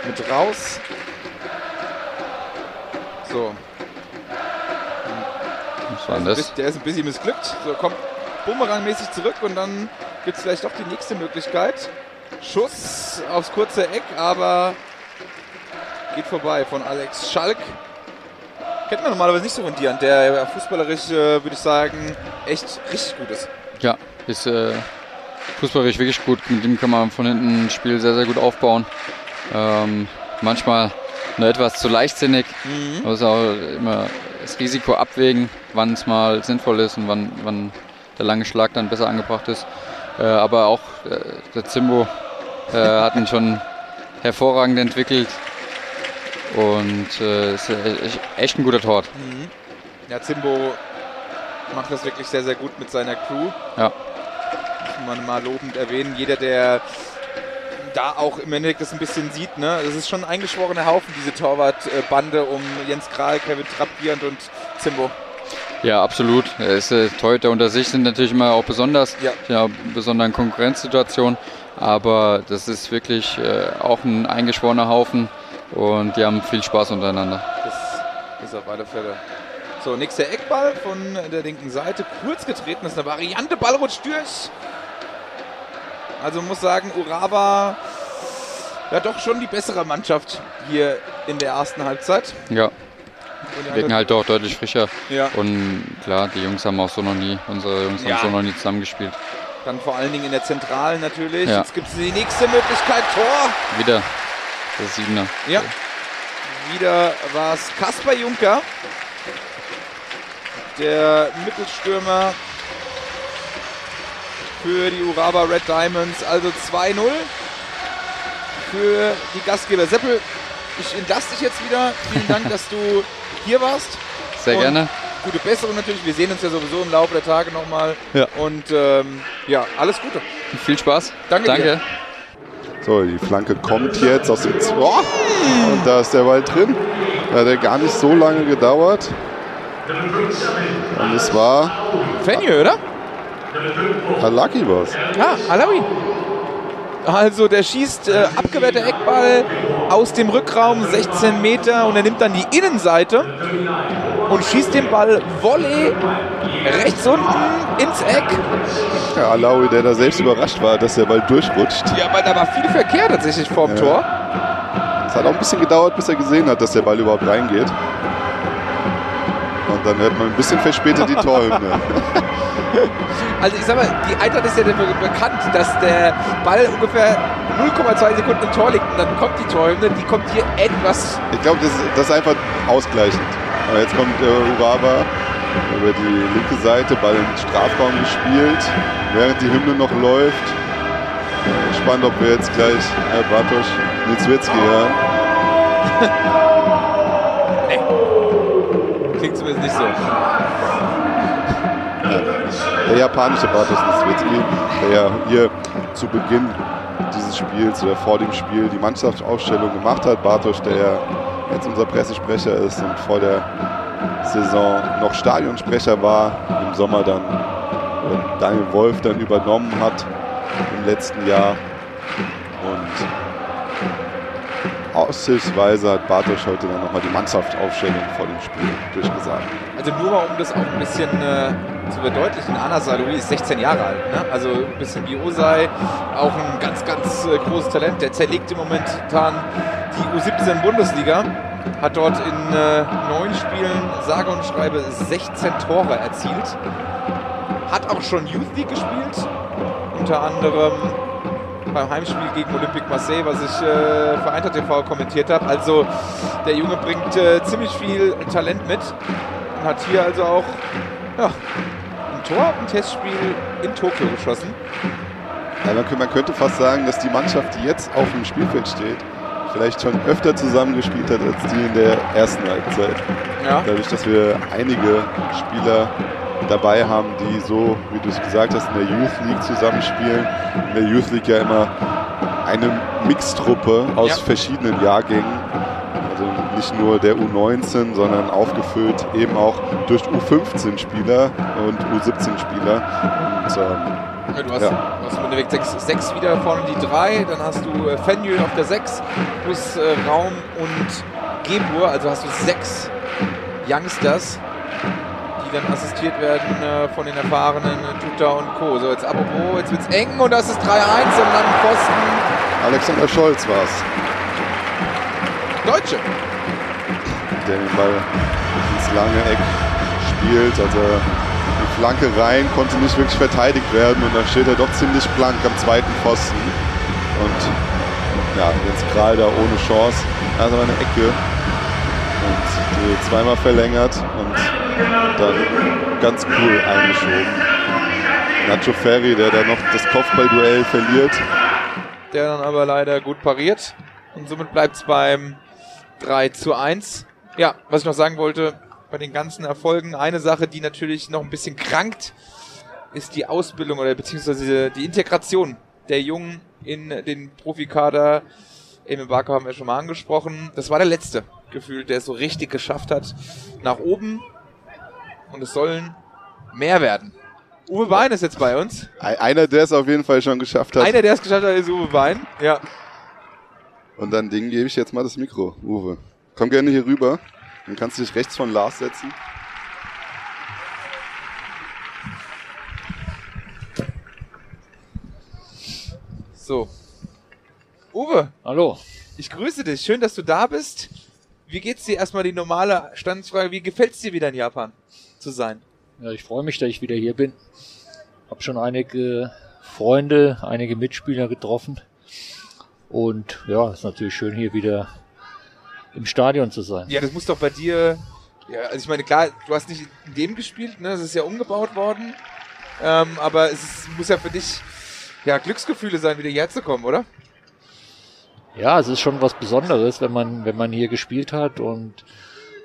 Speaker 4: mit raus. So,
Speaker 6: Was war das?
Speaker 4: ist- der ist ein bisschen missglückt. So, kommt bumerangmäßig zurück und dann gibt es vielleicht doch die nächste Möglichkeit. Schuss aufs kurze Eck, aber geht vorbei von Alex Schalk. Kennt man normalerweise nicht so von Dian, der fußballerisch, äh, würde ich sagen, echt richtig gut ist.
Speaker 6: Ja, ist äh, fußballerisch wirklich gut. Mit ihm kann man von hinten ein Spiel sehr, sehr gut aufbauen. Ähm, manchmal nur etwas zu leichtsinnig.
Speaker 4: Mhm.
Speaker 6: Man muss auch immer das Risiko abwägen, wann es mal sinnvoll ist und wann, wann der lange Schlag dann besser angebracht ist. Äh, aber auch äh, der Zimbo äh, hat ihn schon hervorragend entwickelt. Und äh, ist äh, echt- echt ein guter Tort.
Speaker 4: Ja, Zimbo macht das wirklich sehr, sehr gut mit seiner Crew.
Speaker 6: Ja.
Speaker 4: Muss man mal lobend erwähnen. Jeder, der da auch im Endeffekt das ein bisschen sieht, ne? Das ist schon ein eingeschworener Haufen, diese Torwartbande um Jens Kral, Kevin Trappbierend und Zimbo.
Speaker 6: Ja, absolut. Er ist äh, Torhüter unter sich sind natürlich immer auch besonders,
Speaker 4: Ja.
Speaker 6: ja, besonderen Konkurrenzsituationen. Aber das ist wirklich äh, auch ein eingeschworener Haufen und die haben viel Spaß untereinander.
Speaker 4: Das ist auf alle Fälle. So, nächster Eckball von der linken Seite. Kurz getreten, das ist eine Variante. Ball rutscht durch. Also muss sagen, Urawa ja doch schon die bessere Mannschaft hier in der ersten Halbzeit.
Speaker 6: Ja, wirken halt auch deutlich frischer.
Speaker 4: Ja.
Speaker 6: Und klar, die Jungs haben auch so noch nie, unsere Jungs
Speaker 4: Ja.
Speaker 6: haben so noch nie zusammengespielt.
Speaker 4: Dann vor allen Dingen in der Zentralen natürlich.
Speaker 6: Ja.
Speaker 4: Jetzt gibt es die nächste Möglichkeit. Tor.
Speaker 6: Wieder der Siebener.
Speaker 4: Ja. Wieder war es Kasper Juncker. Der Mittelstürmer für die Urawa Red Diamonds. Also 2-0 für die Gastgeber. Seppel, ich entlasse dich jetzt wieder. Vielen Dank, dass du hier warst.
Speaker 6: Sehr
Speaker 4: Und
Speaker 6: gerne.
Speaker 4: Gute Besserung natürlich. Wir sehen uns ja sowieso im Laufe der Tage nochmal.
Speaker 6: Ja.
Speaker 4: Und ähm, ja, alles Gute.
Speaker 6: Viel Spaß.
Speaker 4: Danke dir.
Speaker 6: Danke.
Speaker 5: So, die Flanke kommt jetzt aus dem... Z- Oh! Und da ist der Ball drin. Da hat er gar nicht so lange gedauert. Und es war
Speaker 4: Fenje, oder?
Speaker 5: Alaki was.
Speaker 4: Ja, Alawi. Also der schießt äh, abgewehrter Eckball aus dem Rückraum 16 Meter und er nimmt dann die Innenseite und schießt den Ball Volley rechts unten ins Eck.
Speaker 5: Ja, Alawi, der da selbst überrascht war, dass der Ball durchrutscht.
Speaker 4: Ja, aber da war viel Verkehr tatsächlich vorm
Speaker 5: Ja.
Speaker 4: Tor.
Speaker 5: Es hat auch ein bisschen gedauert, bis er gesehen hat, dass der Ball überhaupt reingeht. Und dann hört man ein bisschen verspätet die Torhymne.
Speaker 4: Also ich sag mal, die Eintracht ist ja dafür bekannt, dass der Ball ungefähr 0,2 Sekunden im Tor liegt und dann kommt die Torhymne, die kommt hier etwas.
Speaker 5: Ich glaube, das, das ist einfach ausgleichend. Aber jetzt kommt äh, Urawa über die linke Seite, Ball im Strafraum gespielt, während die Hymne noch läuft. Spannend, ob wir jetzt gleich äh, Bartosz Nitzwitzki hören.
Speaker 4: Klingt zumindest nicht so.
Speaker 5: Der japanische Bartosz der ja hier zu Beginn dieses Spiels oder vor dem Spiel die Mannschaftsaufstellung gemacht hat. Bartosz, der ja jetzt unser Pressesprecher ist und vor der Saison noch Stadionsprecher war, im Sommer dann äh, Daniel Wolf dann übernommen hat im letzten Jahr. Und aushilfsweise hat Bartosz heute dann nochmal die Mannschaftsaufstellung vor dem Spiel durchgesagt.
Speaker 4: Also nur mal, um das auch ein bisschen äh, zu verdeutlichen, Anna Saloui ist 16 Jahre alt. Ne? Also ein bisschen wie Osei, auch ein ganz, ganz äh, großes Talent. Der zerlegt im Moment die U17 Bundesliga, hat dort in äh, neun Spielen sage und schreibe 16 Tore erzielt. Hat auch schon Youth League gespielt, unter anderem beim Heimspiel gegen Olympique Marseille, was ich äh, für Eintracht TV kommentiert habe. Also der Junge bringt äh, ziemlich viel Talent mit und hat hier also auch ja, ein Tor im Testspiel in Tokio geschossen.
Speaker 5: Ja, man, könnte, fast sagen, dass die Mannschaft, die jetzt auf dem Spielfeld steht, vielleicht schon öfter zusammengespielt hat als die in der ersten Halbzeit.
Speaker 4: Ja.
Speaker 5: Dadurch, dass wir einige Spieler dabei haben, die so, wie du es gesagt hast, in der Youth League zusammenspielen. In der Youth League ja immer eine Mixtruppe aus
Speaker 4: Ja.
Speaker 5: verschiedenen Jahrgängen. Also nicht nur der U19, sondern aufgefüllt eben auch durch U15-Spieler und U17-Spieler. Und ähm,
Speaker 4: Ja, du hast,
Speaker 5: Ja.
Speaker 4: du hast im Endeffekt sechs, sechs wieder vorne die drei, dann hast du äh, Fenjul auf der sechs plus äh, Raum und Gebur, also hast du sechs Youngsters, die dann assistiert werden äh, von den erfahrenen Tuta und Co. So, jetzt apropos, jetzt wird's eng und das ist 3-1 am langen Pfosten.
Speaker 5: Alexander Scholz war es,
Speaker 4: Deutsche.
Speaker 5: der den Ball ins lange Eck spielt. Also die Flanke rein, konnte nicht wirklich verteidigt werden und dann steht er doch ziemlich blank am zweiten Pfosten. Und ja, jetzt gerade da ohne Chance. Aber eine Ecke. Und die zweimal verlängert und dann ganz cool eingeschoben. Nacho Ferri, der da noch das Kopfballduell verliert.
Speaker 4: der dann aber leider gut pariert. Und somit bleibt es beim 3 zu 1. Ja, was ich noch sagen wollte, bei den ganzen Erfolgen, eine Sache, die natürlich noch ein bisschen krankt, ist die Ausbildung oder beziehungsweise die Integration der Jungen in den Profikader. Emil Barker haben wir schon mal angesprochen. Das war der letzte gefühlt, der es so richtig geschafft hat nach oben. Und es sollen mehr werden. Uwe Bein ist jetzt bei uns.
Speaker 5: Ei- Einer, der es auf jeden Fall schon geschafft hat.
Speaker 4: Einer, der es geschafft hat, ist Uwe Bein. Ja.
Speaker 5: Und dann Ding gebe ich jetzt mal das Mikro, Uwe. Komm gerne hier rüber. Dann kannst du dich rechts von Lars setzen.
Speaker 4: So. Uwe,
Speaker 7: Hallo.
Speaker 4: ich grüße dich. Schön, dass du da bist. Wie geht's dir? Erstmal die normale Standsfrage. Wie gefällt's dir wieder in Japan zu sein?
Speaker 7: Ja, ich freue mich, dass ich wieder hier bin. Hab schon einige Freunde, einige Mitspieler getroffen. Und ja, ist natürlich schön, hier wieder im Stadion zu sein.
Speaker 4: Ja, das muss doch bei dir. Ja, also ich meine, klar, du hast nicht in dem gespielt, ne? Das ist ja umgebaut worden. Ähm, aber es ist, muss ja für dich ja Glücksgefühle sein, wieder hierher zu kommen, oder?
Speaker 7: Ja, es ist schon was Besonderes, wenn man, wenn man hier gespielt hat und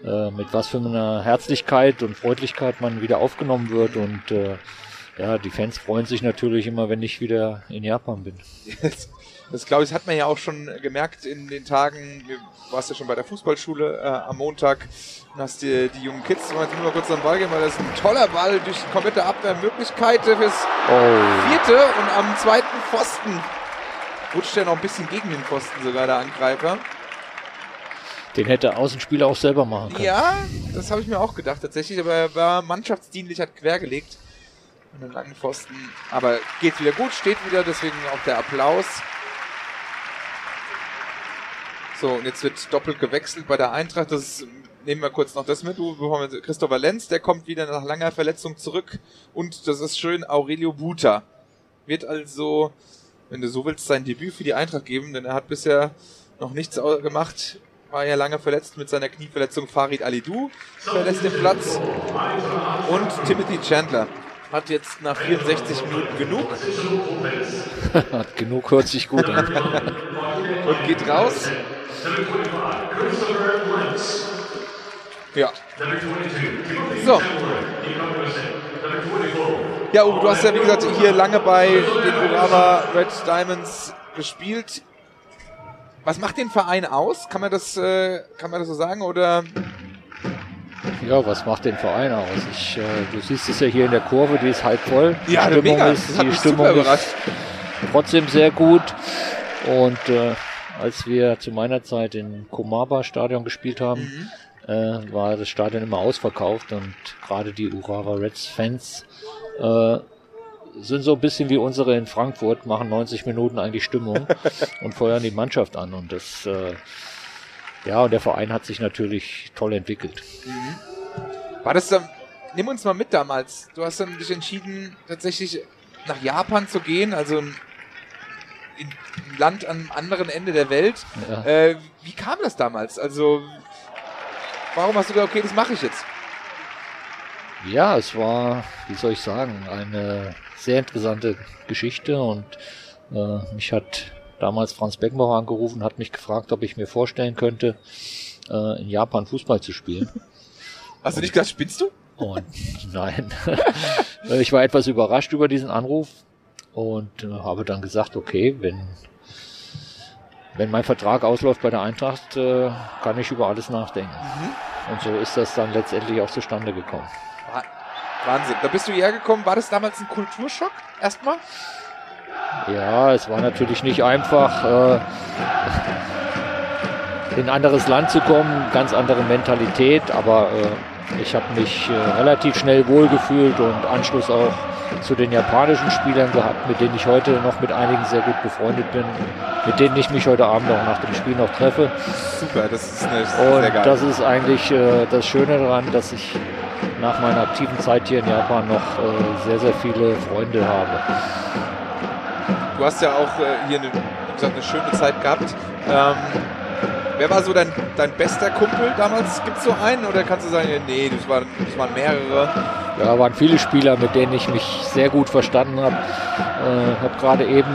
Speaker 7: äh, mit was für einer Herzlichkeit und Freundlichkeit man wieder aufgenommen wird. Und äh, ja, die Fans freuen sich natürlich immer, wenn ich wieder in Japan bin.
Speaker 4: Das, das glaube ich, hat man ja auch schon gemerkt in den Tagen. Du warst ja schon bei der Fußballschule äh, am Montag und hast dir die jungen Kids, wollen jetzt nur mal kurz am Ball gehen, weil das ist ein toller Ball durch die komplette Abwehrmöglichkeit fürs
Speaker 7: Oh,
Speaker 4: vierte und am zweiten Pfosten rutscht er noch ein bisschen gegen den Pfosten sogar der Angreifer.
Speaker 7: Den hätte Außenspieler auch selber machen können.
Speaker 4: Ja, das habe ich mir auch gedacht tatsächlich, aber er war mannschaftsdienlich, hat quergelegt an den langen Pfosten. Aber geht wieder gut, steht wieder, deswegen auch der Applaus. So, und jetzt wird doppelt gewechselt bei der Eintracht. Das nehmen wir kurz noch das mit. Christopher Lenz, der kommt wieder nach langer Verletzung zurück. Und das ist schön, Aurelio Buta wird also, wenn du so willst, sein Debüt für die Eintracht geben, denn er hat bisher noch nichts gemacht. War ja lange verletzt mit seiner Knieverletzung. Farid Alidou verlässt den Platz. Und Timothy Chandler hat jetzt nach 64 Minuten genug.
Speaker 7: hat genug, hört sich gut an.
Speaker 4: und geht raus. Ja. So. Ja, Uwe, du hast ja wie gesagt hier lange bei den Urawa Red Diamonds gespielt. Was macht den Verein aus? Kann man das, äh, kann man das so sagen oder?
Speaker 7: Ja, was macht den Verein aus? Ich, äh, du siehst es ja hier in der Kurve, die ist halb voll.
Speaker 4: Die ja, Stimmung mega. ist,
Speaker 7: die Stimmung ist trotzdem sehr gut. Und äh, als wir zu meiner Zeit in Komaba Stadion gespielt haben, mhm. äh, war das Stadion immer ausverkauft und gerade die Urawa Reds Fans äh, sind so ein bisschen wie unsere in Frankfurt, machen 90 Minuten eigentlich Stimmung und feuern die Mannschaft an und das äh, ja und der Verein hat sich natürlich toll entwickelt.
Speaker 4: Mhm. War das dann, nimm uns mal mit damals. Du hast dann dich entschieden, tatsächlich nach Japan zu gehen, also ein Land am anderen Ende der Welt. Ja. Äh, wie kam das damals? Also, warum hast du gesagt, okay, das mache ich jetzt?
Speaker 7: Ja, es war, wie soll ich sagen, eine sehr interessante Geschichte und äh, mich hat damals Franz Beckenbauer angerufen, hat mich gefragt, ob ich mir vorstellen könnte, äh, in Japan Fußball zu spielen.
Speaker 4: Hast du nicht gesagt, spinnst du?
Speaker 7: Und nein. ich war etwas überrascht über diesen Anruf und äh, habe dann gesagt, okay, wenn wenn mein Vertrag ausläuft bei der Eintracht, äh, kann ich über alles nachdenken. Mhm. Und so ist das dann letztendlich auch zustande gekommen.
Speaker 4: Wahnsinn. Da bist du hierher gekommen. War das damals ein Kulturschock erstmal?
Speaker 7: Ja, es war natürlich nicht einfach, äh, in ein anderes Land zu kommen, ganz andere Mentalität, aber äh, ich habe mich äh, relativ schnell wohlgefühlt und Anschluss auch zu den japanischen Spielern gehabt, mit denen ich heute noch mit einigen sehr gut befreundet bin, mit denen ich mich heute Abend auch nach dem Spiel noch treffe.
Speaker 4: Super, das ist eine,
Speaker 7: Und sehr geil. das ist eigentlich äh, das Schöne daran, dass ich nach meiner aktiven Zeit hier in Japan noch äh, sehr, sehr viele Freunde habe.
Speaker 4: Du hast ja auch äh, hier eine, gesagt, eine schöne Zeit gehabt. Ähm, Wer war so dein, dein bester Kumpel damals? Gibt es so einen oder kannst du sagen, nee, das waren, das waren mehrere?
Speaker 7: Ja, waren viele Spieler, mit denen ich mich sehr gut verstanden habe. Äh, habe gerade eben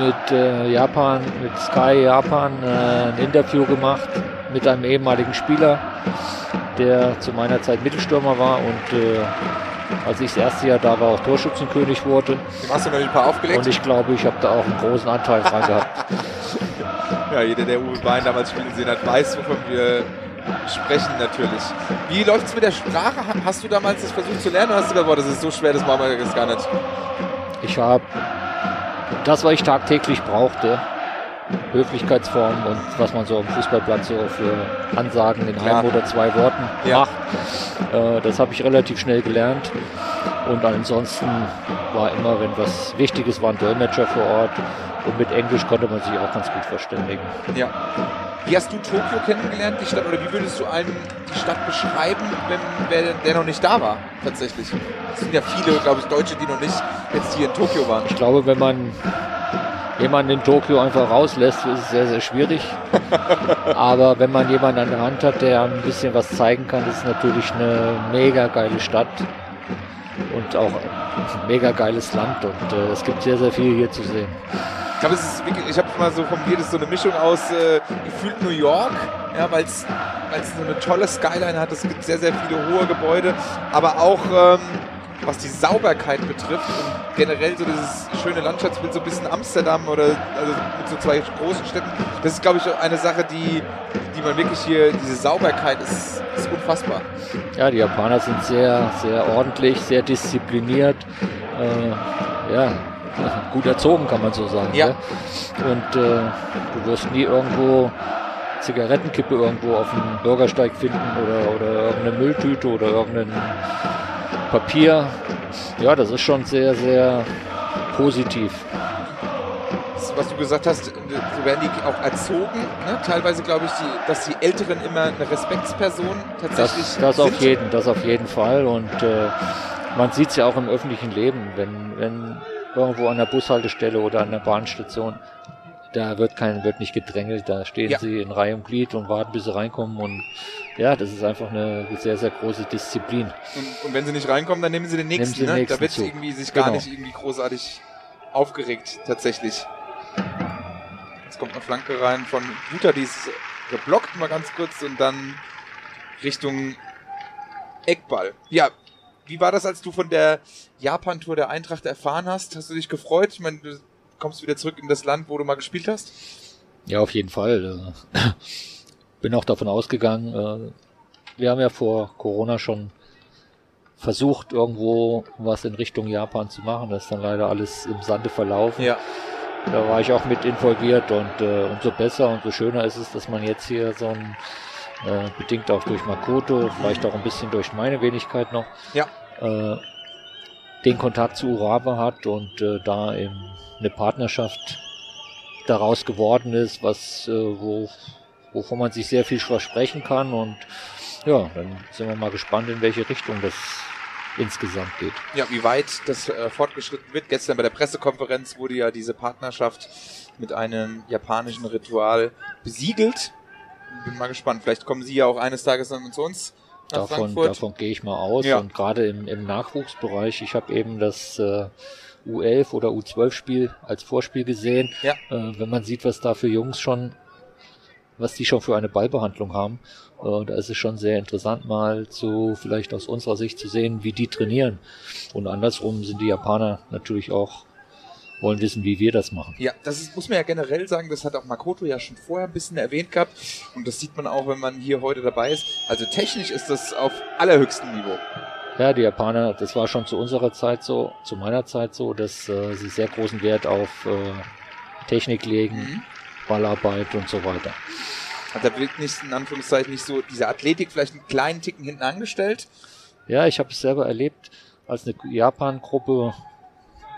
Speaker 7: mit äh, Japan, mit Sky Japan äh, ein Interview gemacht mit einem ehemaligen Spieler, der zu meiner Zeit Mittelstürmer war und äh, als ich das erste Jahr da war, auch Torschützenkönig wurde.
Speaker 4: Dem hast du noch ein paar aufgelegt?
Speaker 7: Und ich glaube, ich habe da auch einen großen Anteil dran gehabt.
Speaker 4: Ja, jeder, der Uwe Bein damals spielen gesehen hat, weiß, wovon wir sprechen natürlich. Wie läuft es mit der Sprache? Hast du damals das versucht zu lernen oder hast du gesagt, boah, das ist so schwer, das machen wir jetzt gar nicht?
Speaker 7: Ich habe das, was ich tagtäglich brauchte, Höflichkeitsformen und was man so am Fußballplatz so für Ansagen in einem oder zwei Worten ja. macht. Äh, das habe ich relativ schnell gelernt. Und ansonsten war immer, wenn was Wichtiges war, ein Dolmetscher vor Ort. Und mit Englisch konnte man sich auch ganz gut verständigen.
Speaker 4: Ja. Wie hast du Tokio kennengelernt, die Stadt, oder wie würdest du allen die Stadt beschreiben, wenn wer, der noch nicht da war, tatsächlich? Es sind ja viele, glaube ich, Deutsche, die noch nicht jetzt hier in Tokio waren.
Speaker 7: Ich glaube, wenn man jemanden in Tokio einfach rauslässt, ist es sehr, sehr schwierig. Aber wenn man jemanden an der Hand hat, der ein bisschen was zeigen kann, ist es natürlich eine mega geile Stadt und auch ein mega geiles Land und äh, es gibt sehr, sehr viel hier zu sehen.
Speaker 4: Ich glaube, es ist wirklich, ich habe mal so formuliert, es ist so eine Mischung aus äh, gefühlt New York, ja, weil es so eine tolle Skyline hat. Es gibt sehr, sehr viele hohe Gebäude, aber auch ähm, was die Sauberkeit betrifft und generell so dieses schöne Landschaftsbild, so ein bisschen Amsterdam oder also mit so zwei großen Städten. Das ist, glaube ich, eine Sache, die, die man wirklich hier, diese Sauberkeit ist, ist unfassbar.
Speaker 7: Ja, die Japaner sind sehr, sehr ordentlich, sehr diszipliniert. Äh, ja, gut erzogen, kann man so sagen.
Speaker 4: Ja.
Speaker 7: Ne? Und äh, du wirst nie irgendwo Zigarettenkippe irgendwo auf dem Bürgersteig finden oder, oder irgendeine Mülltüte oder irgendein Papier. Ja, das ist schon sehr, sehr positiv.
Speaker 4: Das, was du gesagt hast, so werden die auch erzogen. Ne? Teilweise glaube ich, die, dass die Älteren immer eine Respektsperson tatsächlich
Speaker 7: Das, das, auf,
Speaker 4: sind.
Speaker 7: jeden, das auf jeden Fall. Und äh, man sieht es ja auch im öffentlichen Leben, wenn, wenn irgendwo an der Bushaltestelle oder an der Bahnstation, da wird kein, wird nicht gedrängelt, da stehen
Speaker 4: Ja.
Speaker 7: sie in Reihe und Glied und warten, bis sie reinkommen. Und ja, das ist einfach eine sehr, sehr große Disziplin.
Speaker 4: Und, und wenn sie nicht reinkommen, dann nehmen sie den nächsten.
Speaker 7: sie den
Speaker 4: ne?
Speaker 7: nächsten
Speaker 4: da wird irgendwie sich gar
Speaker 7: Genau.
Speaker 4: nicht irgendwie großartig aufgeregt, tatsächlich. Jetzt kommt eine Flanke rein von Guter, die ist geblockt mal ganz kurz und dann Richtung Eckball. Ja, wie war das, als du von der Japan-Tour der Eintracht erfahren hast? Hast du dich gefreut? Ich meine, du kommst wieder zurück in das Land, wo du mal gespielt hast?
Speaker 7: Ja, auf jeden Fall. Äh, Bin auch davon ausgegangen. äh, Wir haben ja vor Corona schon versucht, irgendwo was in Richtung Japan zu machen. Das ist dann leider alles im Sande verlaufen.
Speaker 4: Ja.
Speaker 7: Da war ich auch mit involviert und äh, umso besser, umso schöner ist es, dass man jetzt hier so ein, äh, bedingt auch durch Makoto, vielleicht auch ein bisschen durch meine Wenigkeit noch,
Speaker 4: Ja.
Speaker 7: äh, den Kontakt zu Urawa hat und äh, da eben eine Partnerschaft daraus geworden ist, was äh, wo, wovon man sich sehr viel versprechen kann und ja, dann sind wir mal gespannt, in welche Richtung das insgesamt geht.
Speaker 4: Ja, wie weit das äh, fortgeschritten wird. Gestern bei der Pressekonferenz wurde ja diese Partnerschaft mit einem japanischen Ritual besiegelt. Bin mal gespannt. Vielleicht kommen Sie ja auch eines Tages dann zu uns
Speaker 7: Davon, davon gehe ich mal aus.
Speaker 4: Ja.
Speaker 7: Und gerade im, im Nachwuchsbereich, ich habe eben das äh, U11 oder U12-Spiel als Vorspiel gesehen.
Speaker 4: Ja.
Speaker 7: Äh, wenn man sieht, was da für Jungs schon, was die schon für eine Ballbehandlung haben, äh, da ist es schon sehr interessant, mal zu, vielleicht aus unserer Sicht zu sehen, wie die trainieren. Und andersrum sind die Japaner natürlich auch, wollen wissen, wie wir das machen.
Speaker 4: Ja, das ist, muss man ja generell sagen, das hat auch Makoto ja schon vorher ein bisschen erwähnt gehabt. Und das sieht man auch, wenn man hier heute dabei ist. Also technisch ist das auf allerhöchstem Niveau.
Speaker 7: Ja, die Japaner, das war schon zu unserer Zeit so, zu meiner Zeit so, dass äh, sie sehr großen Wert auf äh, Technik legen,
Speaker 4: Mhm.
Speaker 7: Ballarbeit und so weiter.
Speaker 4: Hat er wirklich in Anführungszeichen nicht so diese Athletik vielleicht einen kleinen Ticken hinten angestellt?
Speaker 7: Ja, ich habe es selber erlebt, als eine Japan-Gruppe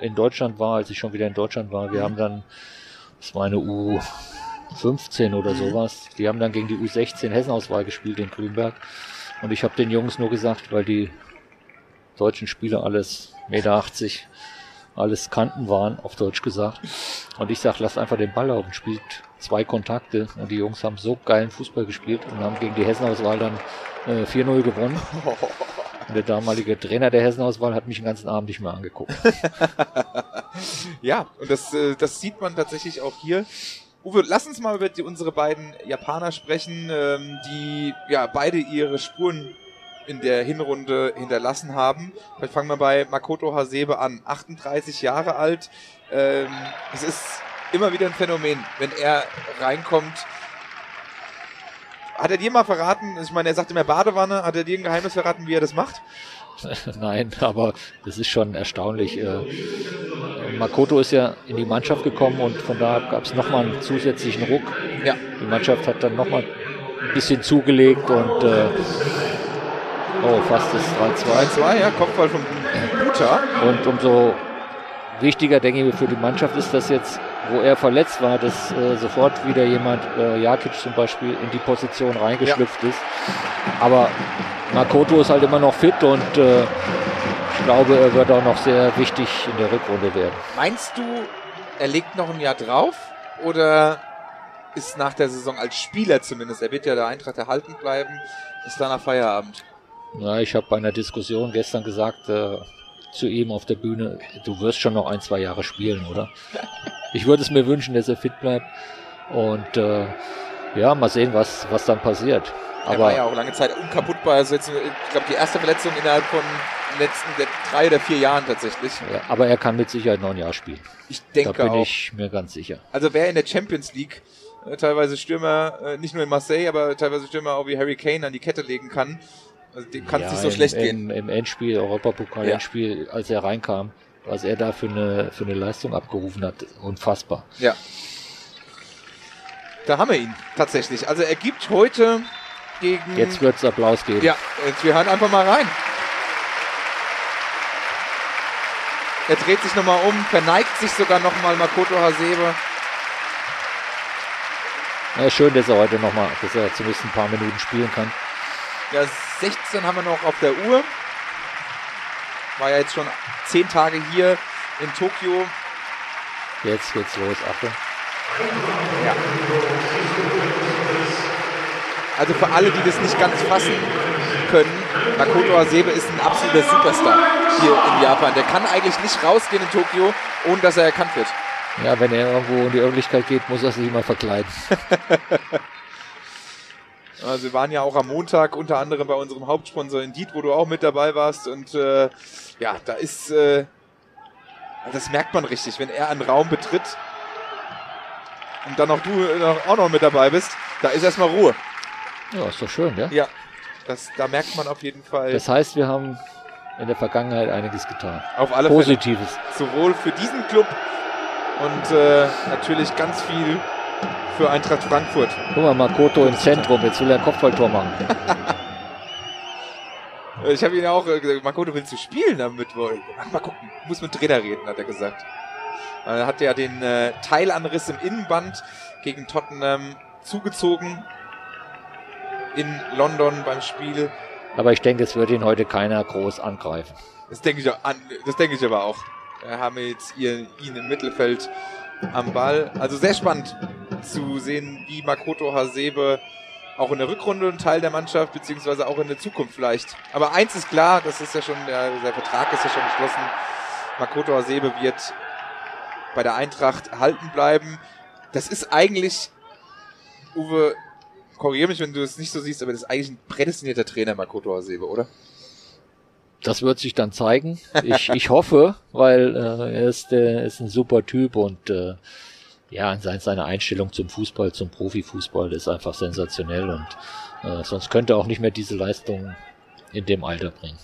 Speaker 7: in Deutschland war, als ich schon wieder in Deutschland war. Wir haben dann, das war eine U15 oder
Speaker 4: Mhm.
Speaker 7: sowas, die haben dann gegen die U16 Hessenauswahl gespielt in Grünberg. Und ich habe den Jungs nur gesagt, weil die deutschen Spieler alles 1,80 Meter, alles Kanten waren, auf Deutsch gesagt. Und ich sag, lasst einfach den Ball laufen, spielt zwei Kontakte. Und die Jungs haben so geilen Fußball gespielt und haben gegen die Hessenauswahl dann äh, 4-0 gewonnen. Und der damalige Trainer der Hessenauswahl hat mich den ganzen Abend nicht mehr angeguckt.
Speaker 4: Ja, und das, äh, das sieht man tatsächlich auch hier. Uwe, lass uns mal über die, unsere beiden Japaner sprechen, ähm, die ja beide ihre Spuren in der Hinrunde hinterlassen haben. Vielleicht fangen wir bei Makoto Hasebe an. 38 Jahre alt. Ähm, es ist immer wieder ein Phänomen, wenn er reinkommt. Hat er dir mal verraten, ich meine, er sagt immer Badewanne, hat er dir ein Geheimnis verraten, wie er das macht?
Speaker 7: Nein, aber das ist schon erstaunlich. Äh, Makoto ist ja in die Mannschaft gekommen und von da gab es nochmal einen zusätzlichen Ruck.
Speaker 4: Ja.
Speaker 7: Die Mannschaft hat dann nochmal ein bisschen zugelegt und äh, oh, fast das 3-2.
Speaker 4: 2, ja, Kopfball von Buta.
Speaker 7: Und umso wichtiger, denke ich, für die Mannschaft ist das jetzt, wo er verletzt war, dass äh, sofort wieder jemand, äh, Jakic zum Beispiel, in die Position reingeschlüpft ist. Aber Makoto ist halt immer noch fit und äh, ich glaube, er wird auch noch sehr wichtig in der Rückrunde werden.
Speaker 4: Meinst du, er legt noch ein Jahr drauf? Oder ist nach der Saison als Spieler zumindest, er wird ja der Eintracht erhalten bleiben, ist danach Feierabend?
Speaker 7: Ja, ich habe bei einer Diskussion gestern gesagt äh, zu ihm auf der Bühne, du wirst schon noch ein, zwei Jahre spielen, oder? Ich würde es mir wünschen, dass er fit bleibt. Und äh, ja, mal sehen, was, was dann passiert.
Speaker 4: er war ja auch lange Zeit unkaputtbar. Also jetzt, ich glaube, die erste Verletzung innerhalb von den letzten drei oder vier Jahren tatsächlich.
Speaker 7: ja, aber er kann mit Sicherheit noch ein Jahr spielen.
Speaker 4: Ich
Speaker 7: Da
Speaker 4: denke
Speaker 7: bin
Speaker 4: auch.
Speaker 7: ich mir ganz sicher.
Speaker 4: Also wer in der Champions League äh, teilweise Stürmer, äh, nicht nur in Marseille, aber teilweise Stürmer auch wie Harry Kane an die Kette legen kann, also dem kann es nicht so
Speaker 7: im,
Speaker 4: schlecht
Speaker 7: im,
Speaker 4: gehen.
Speaker 7: Im Endspiel, Europapokal
Speaker 4: Ja.
Speaker 7: Als er reinkam, was er da für eine, für eine Leistung abgerufen hat, unfassbar.
Speaker 4: Ja. Da haben wir ihn tatsächlich. Also er gibt heute gegen.
Speaker 7: Jetzt wird es Applaus geben.
Speaker 4: Ja, jetzt, wir hören einfach mal rein. Er dreht sich nochmal um, verneigt sich sogar nochmal Makoto Hasebe.
Speaker 7: Ja, schön, dass er heute nochmal, dass er zumindest ein paar Minuten spielen kann.
Speaker 4: Ja, 16 haben wir noch auf der Uhr. War ja jetzt schon 10 Tage hier in Tokio.
Speaker 7: Jetzt geht's los, Achtung.
Speaker 4: Ja. Also für alle, die das nicht ganz fassen können, Makoto Hasebe ist ein absoluter Superstar hier in Japan. Der kann eigentlich nicht rausgehen in Tokio, ohne dass er erkannt wird.
Speaker 7: Ja, wenn er irgendwo in die Öffentlichkeit geht, muss er sich mal verkleiden.
Speaker 4: Also wir waren ja auch am Montag unter anderem bei unserem Hauptsponsor Indeed, wo du auch mit dabei warst. Und äh, ja, da ist, äh, das merkt man richtig, wenn er einen Raum betritt und dann auch du noch, auch noch mit dabei bist, da ist erstmal Ruhe.
Speaker 7: Ja, ist doch schön, ja?
Speaker 4: Ja, das, da merkt man auf jeden Fall
Speaker 7: Das heißt, wir haben in der Vergangenheit einiges getan.
Speaker 4: auf alle
Speaker 7: Positives.
Speaker 4: Fälle sowohl für diesen Club und äh, natürlich ganz viel für Eintracht Frankfurt.
Speaker 7: Guck mal, Makoto im Zentrum, jetzt will er ein Kopfballtor machen.
Speaker 4: Äh, Ich habe ihn auch äh, gesagt, Makoto, willst du spielen damit? wohl? Ach, mal gucken, muss mit Trainer reden, hat er gesagt. Er hat ja den äh, Teilanriss im Innenband gegen Tottenham zugezogen in London beim Spiel.
Speaker 7: Aber ich denke, es wird ihn heute keiner groß angreifen.
Speaker 4: Das denke ich, an- das denke ich aber auch. Wir haben jetzt ihr, ihn im Mittelfeld am Ball. Also sehr spannend zu sehen, wie Makoto Hasebe auch in der Rückrunde ein Teil der Mannschaft, beziehungsweise auch in der Zukunft vielleicht. Aber eins ist klar, das ist ja schon, der, der Vertrag ist ja schon geschlossen. Makoto Hasebe wird bei der Eintracht halten bleiben. Das ist eigentlich, Uwe, korrigiere mich, wenn du es nicht so siehst, aber das ist eigentlich ein prädestinierter Trainer, Makoto Hasebe, oder?
Speaker 7: Das wird sich dann zeigen. Ich, ich hoffe, weil äh, er ist, äh, ist ein super Typ und äh, ja, seine, Einstellung zum Fußball, zum Profifußball ist einfach sensationell und äh, sonst könnte er auch nicht mehr diese Leistung in dem Alter bringen.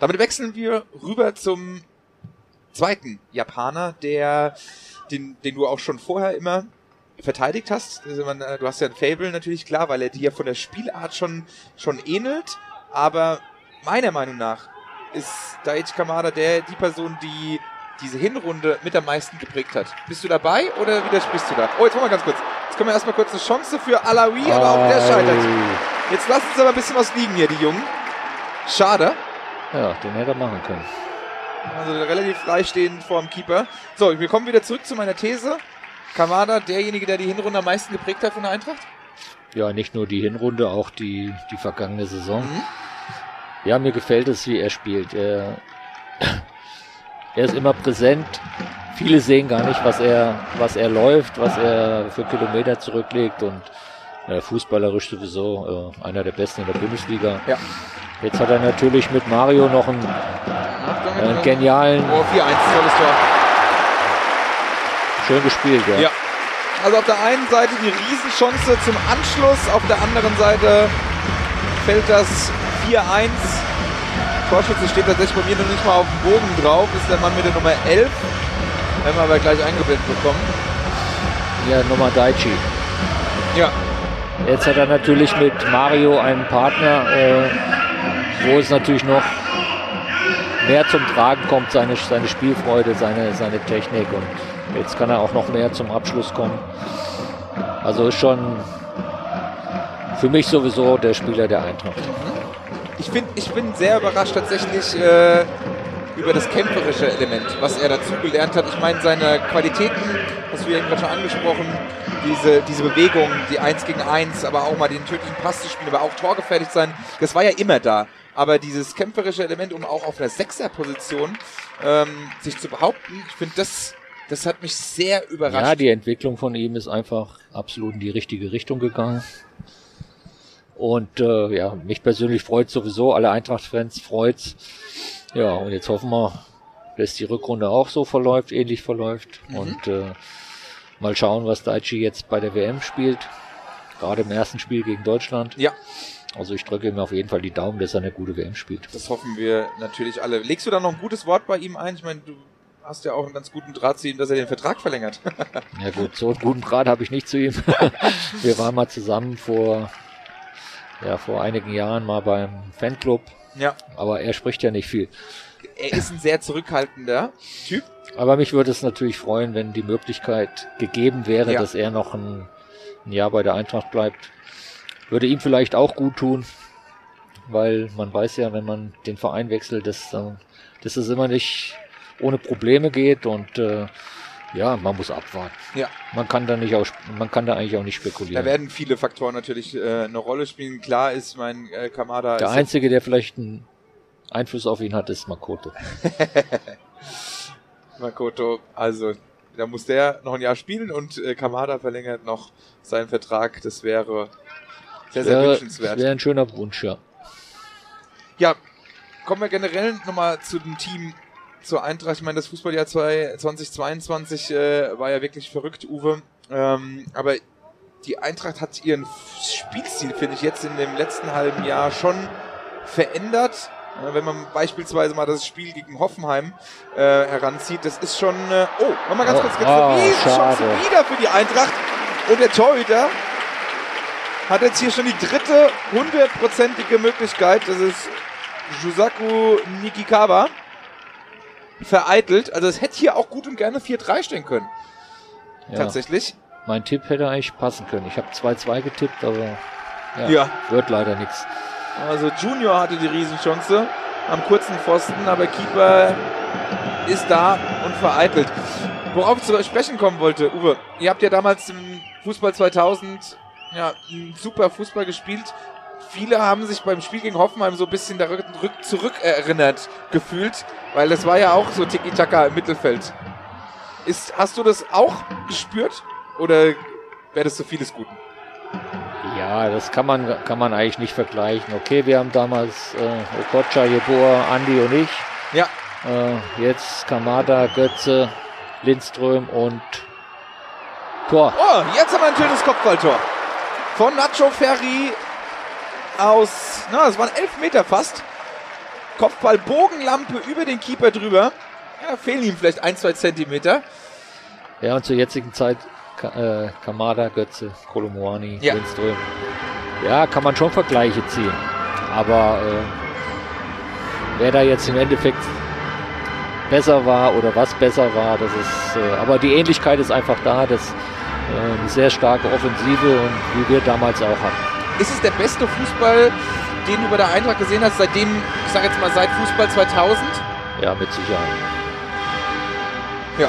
Speaker 4: Damit wechseln wir rüber zum zweiten Japaner, der, den, den du auch schon vorher immer verteidigt hast. Also man, äh, du hast ja ein Fable natürlich klar, weil er dir von der Spielart schon, schon ähnelt. Aber meiner Meinung nach ist Daichi Kamada der, die Person, die diese Hinrunde mit am meisten geprägt hat. Bist du dabei oder widersprichst du da? Oh, jetzt machen wir ganz kurz. Jetzt kommen wir erstmal kurz eine Chance für Alawi, aber auch der scheitert. Jetzt lassen uns aber ein bisschen was liegen hier, die Jungen. Schade.
Speaker 7: Ja, den hätte er machen können.
Speaker 4: Also relativ freistehend vorm Keeper. So, wir kommen wieder zurück zu meiner These. Kamada, derjenige, der die Hinrunde am meisten geprägt hat von der Eintracht?
Speaker 7: Ja, nicht nur die Hinrunde, auch die, die vergangene Saison.
Speaker 4: Mhm.
Speaker 7: Ja, mir gefällt es, wie er spielt. Er, er ist immer präsent. Viele sehen gar nicht, was er, was er läuft, was er für Kilometer zurücklegt und äh, fußballerisch sowieso äh, einer der besten in der Bundesliga.
Speaker 4: Ja.
Speaker 7: Jetzt hat er natürlich mit Mario noch einen,
Speaker 4: Achtung,
Speaker 7: einen genialen,
Speaker 4: Oh, 4-1, tolles Tor.
Speaker 7: schön gespielt. Ja.
Speaker 4: Ja. Also auf der einen Seite die Riesenchance zum Anschluss, auf der anderen Seite fällt das 4-1. Torschütze steht tatsächlich bei mir noch nicht mal auf dem Bogen drauf, ist der Mann mit der Nummer 11. Werden wir aber gleich eingeblendet bekommen.
Speaker 7: ja, Nummer Daichi.
Speaker 4: Ja,
Speaker 7: Jetzt hat er natürlich mit Mario einen Partner, äh, wo es natürlich noch mehr zum Tragen kommt, seine, seine Spielfreude, seine, seine Technik und jetzt kann er auch noch mehr zum Abschluss kommen. Also ist schon für mich sowieso der Spieler der Eintracht.
Speaker 4: Ich, find, ich bin sehr überrascht tatsächlich äh, über das kämpferische Element, was er dazu gelernt hat. Ich meine, seine Qualitäten, ja eben gerade schon angesprochen, diese, diese Bewegung, die 1 gegen 1, aber auch mal den tödlichen Pass zu spielen, aber auch torgefährlich sein, das war ja immer da. Aber dieses kämpferische Element, um auch auf der Sechserposition ähm, sich zu behaupten, ich finde, das, das hat mich sehr überrascht.
Speaker 7: Ja, die Entwicklung von ihm ist einfach absolut in die richtige Richtung gegangen. Und äh, ja, mich persönlich freut sowieso, alle Eintracht-Fans freut's. Ja, und jetzt hoffen wir, dass die Rückrunde auch so verläuft, ähnlich verläuft. Und äh, mal schauen, was Daichi jetzt bei der WM spielt. Gerade im ersten Spiel gegen Deutschland.
Speaker 4: ja,
Speaker 7: Also ich drücke ihm auf jeden Fall die Daumen, dass er eine gute WM spielt.
Speaker 4: das hoffen wir natürlich alle. Legst du da noch ein gutes Wort bei ihm ein? Ich meine, du hast ja auch einen ganz guten Draht zu ihm, dass er den Vertrag verlängert.
Speaker 7: Ja gut, so einen guten Draht habe ich nicht zu ihm. Wir waren mal zusammen vor, ja, vor einigen Jahren mal beim Fanclub,
Speaker 4: ja,
Speaker 7: aber er spricht ja nicht viel.
Speaker 4: er ist ein sehr zurückhaltender Typ.
Speaker 7: Aber mich würde es natürlich freuen, wenn die Möglichkeit gegeben wäre,
Speaker 4: Ja.
Speaker 7: dass er noch ein, ein Jahr bei der Eintracht bleibt. Würde ihm vielleicht auch gut tun, weil man weiß ja, wenn man den Verein wechselt, dass, äh, dass es immer nicht ohne Probleme geht und äh, ja, man muss abwarten.
Speaker 4: Ja.
Speaker 7: Man kann da nicht auch, man kann da eigentlich auch nicht spekulieren.
Speaker 4: Da werden viele Faktoren natürlich äh, eine Rolle spielen. Klar ist mein äh, Kamada
Speaker 7: der einzige, der vielleicht einen Einfluss auf ihn hat, ist Makoto.
Speaker 4: Makoto. Also da muss der noch ein Jahr spielen und äh, Kamada verlängert noch seinen Vertrag. Das wäre sehr, sehr
Speaker 7: Wäre,
Speaker 4: wünschenswert.
Speaker 7: wäre ein schöner Wunsch, ja.
Speaker 4: Ja, kommen wir generell nochmal zu dem Team, zur Eintracht. Ich meine, das Fußballjahr 2 2022 äh, war ja wirklich verrückt, Uwe. Ähm, aber die Eintracht hat ihren Spielstil, finde ich, jetzt in dem letzten halben Jahr schon verändert. Äh, Wenn man beispielsweise mal das Spiel gegen Hoffenheim äh, heranzieht, das ist schon. Äh, oh, nochmal ganz
Speaker 7: Oh,
Speaker 4: kurz, ganz eine Riesenchance wieder für die Eintracht. Und der Torhüter hat jetzt hier schon die dritte hundertprozentige Möglichkeit. Das ist Jusaku Nikikawa. Vereitelt. Also es hätte hier auch gut und gerne 4-3 stehen können.
Speaker 7: ja.
Speaker 4: Tatsächlich.
Speaker 7: Mein Tipp hätte eigentlich passen können. Ich habe 2-2 getippt, aber ja,
Speaker 4: Ja.
Speaker 7: wird leider nichts.
Speaker 4: Also Junior hatte die Riesenchance am kurzen Pfosten, aber Keeper ist da und vereitelt. Worauf ich zu sprechen kommen wollte, Uwe, ihr habt ja damals im Fußball 2000 ja, einen super Fußball gespielt. Viele haben sich beim Spiel gegen Hoffenheim so ein bisschen da rück, rück, zurück erinnert gefühlt, weil das war ja auch so Tiki-Taka im Mittelfeld. Ist, hast du das auch gespürt oder wäre das so vieles Guten?
Speaker 7: Ja, das kann man, kann man eigentlich nicht vergleichen. Okay, wir haben damals äh, Okocha, Jeboa, Andi und ich.
Speaker 4: Ja.
Speaker 7: Äh, jetzt Kamada, Götze, Lindström und Tor.
Speaker 4: Oh, jetzt haben wir ein schönes Kopfballtor. Von Nacho Ferri aus, na, das waren elf Meter fast. Kopfball, Bogenlampe über den Keeper drüber. Ja, fehlen ihm vielleicht ein, zwei Zentimeter.
Speaker 7: Ja, und zur jetzigen Zeit äh, Kamada, Götze, Kolomoani,
Speaker 4: Ja.
Speaker 7: Lindström. Ja, kann man schon Vergleiche ziehen. Aber äh, wer da jetzt im Endeffekt besser war oder was besser war, das ist, äh, aber die Ähnlichkeit ist einfach da, dass äh, eine sehr starke Offensive und wie wir damals auch hatten.
Speaker 4: Ist es der beste Fußball, den du bei der Eintracht gesehen hast, seitdem, ich sag jetzt mal seit Fußball 2000?
Speaker 7: Ja, mit Sicherheit.
Speaker 4: Ja.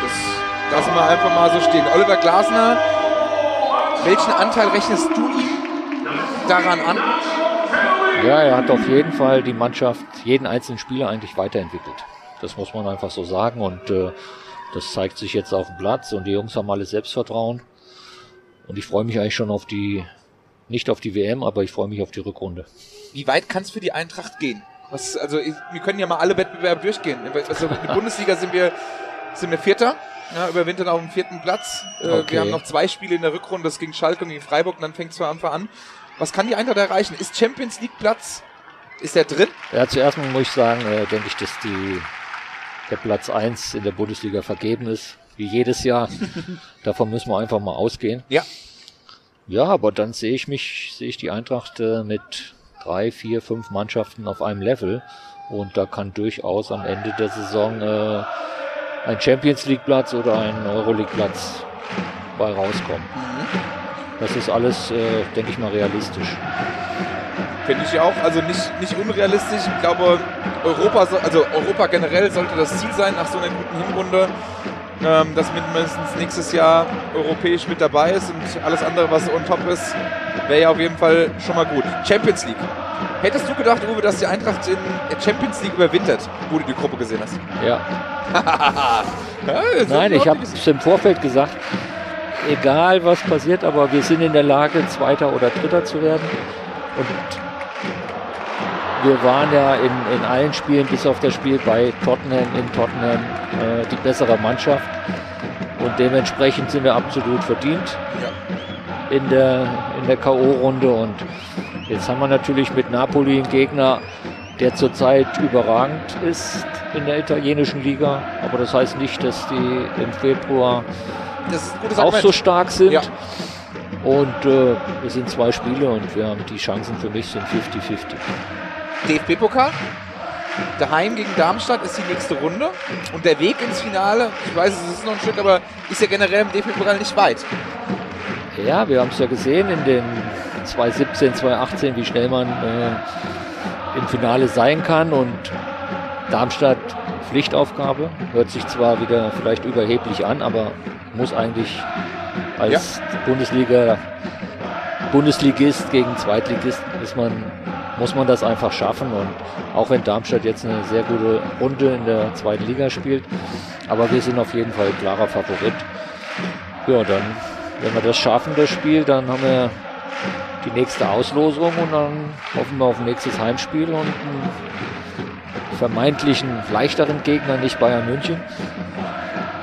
Speaker 4: Das lassen wir einfach mal so stehen. Oliver Glasner, welchen Anteil rechnest du ihm daran an?
Speaker 7: Ja, er hat auf jeden Fall die Mannschaft, jeden einzelnen Spieler eigentlich weiterentwickelt. Das muss man einfach so sagen und äh, das zeigt sich jetzt auf dem Platz und die Jungs haben alle Selbstvertrauen. Und ich freue mich eigentlich schon auf die, nicht auf die WM, aber ich freue mich auf die Rückrunde.
Speaker 4: Wie weit kann es für die Eintracht gehen? Was, also ich, wir können ja mal alle Wettbewerbe durchgehen. Also in der Bundesliga sind wir, sind wir Vierter, ja, überwintern auf dem vierten Platz. Äh,
Speaker 7: Okay.
Speaker 4: Wir haben noch zwei Spiele in der Rückrunde, das gegen Schalke und gegen Freiburg und dann fängt es von Anfang an. Was kann die Eintracht erreichen? Ist Champions League Platz? Ist der drin?
Speaker 7: Ja, zuerst mal muss ich sagen, äh, denke ich, dass die, der Platz 1 in der Bundesliga vergeben ist, wie jedes Jahr. Davon müssen wir einfach mal ausgehen.
Speaker 4: Ja.
Speaker 7: Ja, aber dann sehe ich mich, sehe ich die Eintracht äh, mit drei, vier, fünf Mannschaften auf einem Level. Und da kann durchaus am Ende der Saison äh, ein Champions League Platz oder ein Euroleague Platz bei rauskommen. Das ist alles, äh, denke ich mal, realistisch.
Speaker 4: Finde ich auch. Also nicht, nicht unrealistisch. Ich glaube, Europa, so, also Europa generell sollte das Ziel sein nach so einer guten Hinrunde, ähm, dass mindestens nächstes Jahr europäisch mit dabei ist und alles andere, was on top ist, wäre ja auf jeden Fall schon mal gut. Champions League. Hättest du gedacht, Uwe, dass die Eintracht in der Champions League überwintert, wo du die Gruppe gesehen hast?
Speaker 7: Ja,
Speaker 4: Ja,
Speaker 7: Nein, ich habe es im Vorfeld gesagt, egal was passiert, aber wir sind in der Lage, Zweiter oder Dritter zu werden. Und wir waren ja in, in allen Spielen, bis auf das Spiel bei Tottenham, in Tottenham, äh, die bessere Mannschaft. Und dementsprechend sind wir absolut verdient in der, in der K.O.-Runde. Und jetzt haben wir natürlich mit Napoli einen Gegner, der zurzeit überragend ist in der italienischen Liga. Aber das heißt nicht, dass die im Februar auch so stark sind.
Speaker 4: Ja.
Speaker 7: Und äh, wir sind zwei Spiele und wir haben die Chancen für mich sind 50-50.
Speaker 4: DFB-Pokal. Daheim gegen Darmstadt ist die nächste Runde. Und der Weg ins Finale, ich weiß, es ist noch ein Stück, aber ist ja generell im DFB-Pokal nicht weit.
Speaker 7: Ja, wir haben es ja gesehen in den 2017, 2018, wie schnell man äh, im Finale sein kann. Und Darmstadt Pflichtaufgabe. Hört sich zwar wieder vielleicht überheblich an, aber muss eigentlich als Bundesliga Bundesligist gegen Zweitligist ist man, muss man das einfach schaffen. Und auch wenn Darmstadt jetzt eine sehr gute Runde in der zweiten Liga spielt, aber wir sind auf jeden Fall klarer Favorit. Ja, dann, wenn wir das schaffen, das Spiel, dann haben wir die nächste Auslosung und dann hoffen wir auf ein nächstes Heimspiel und einen vermeintlichen leichteren Gegner, nicht Bayern München.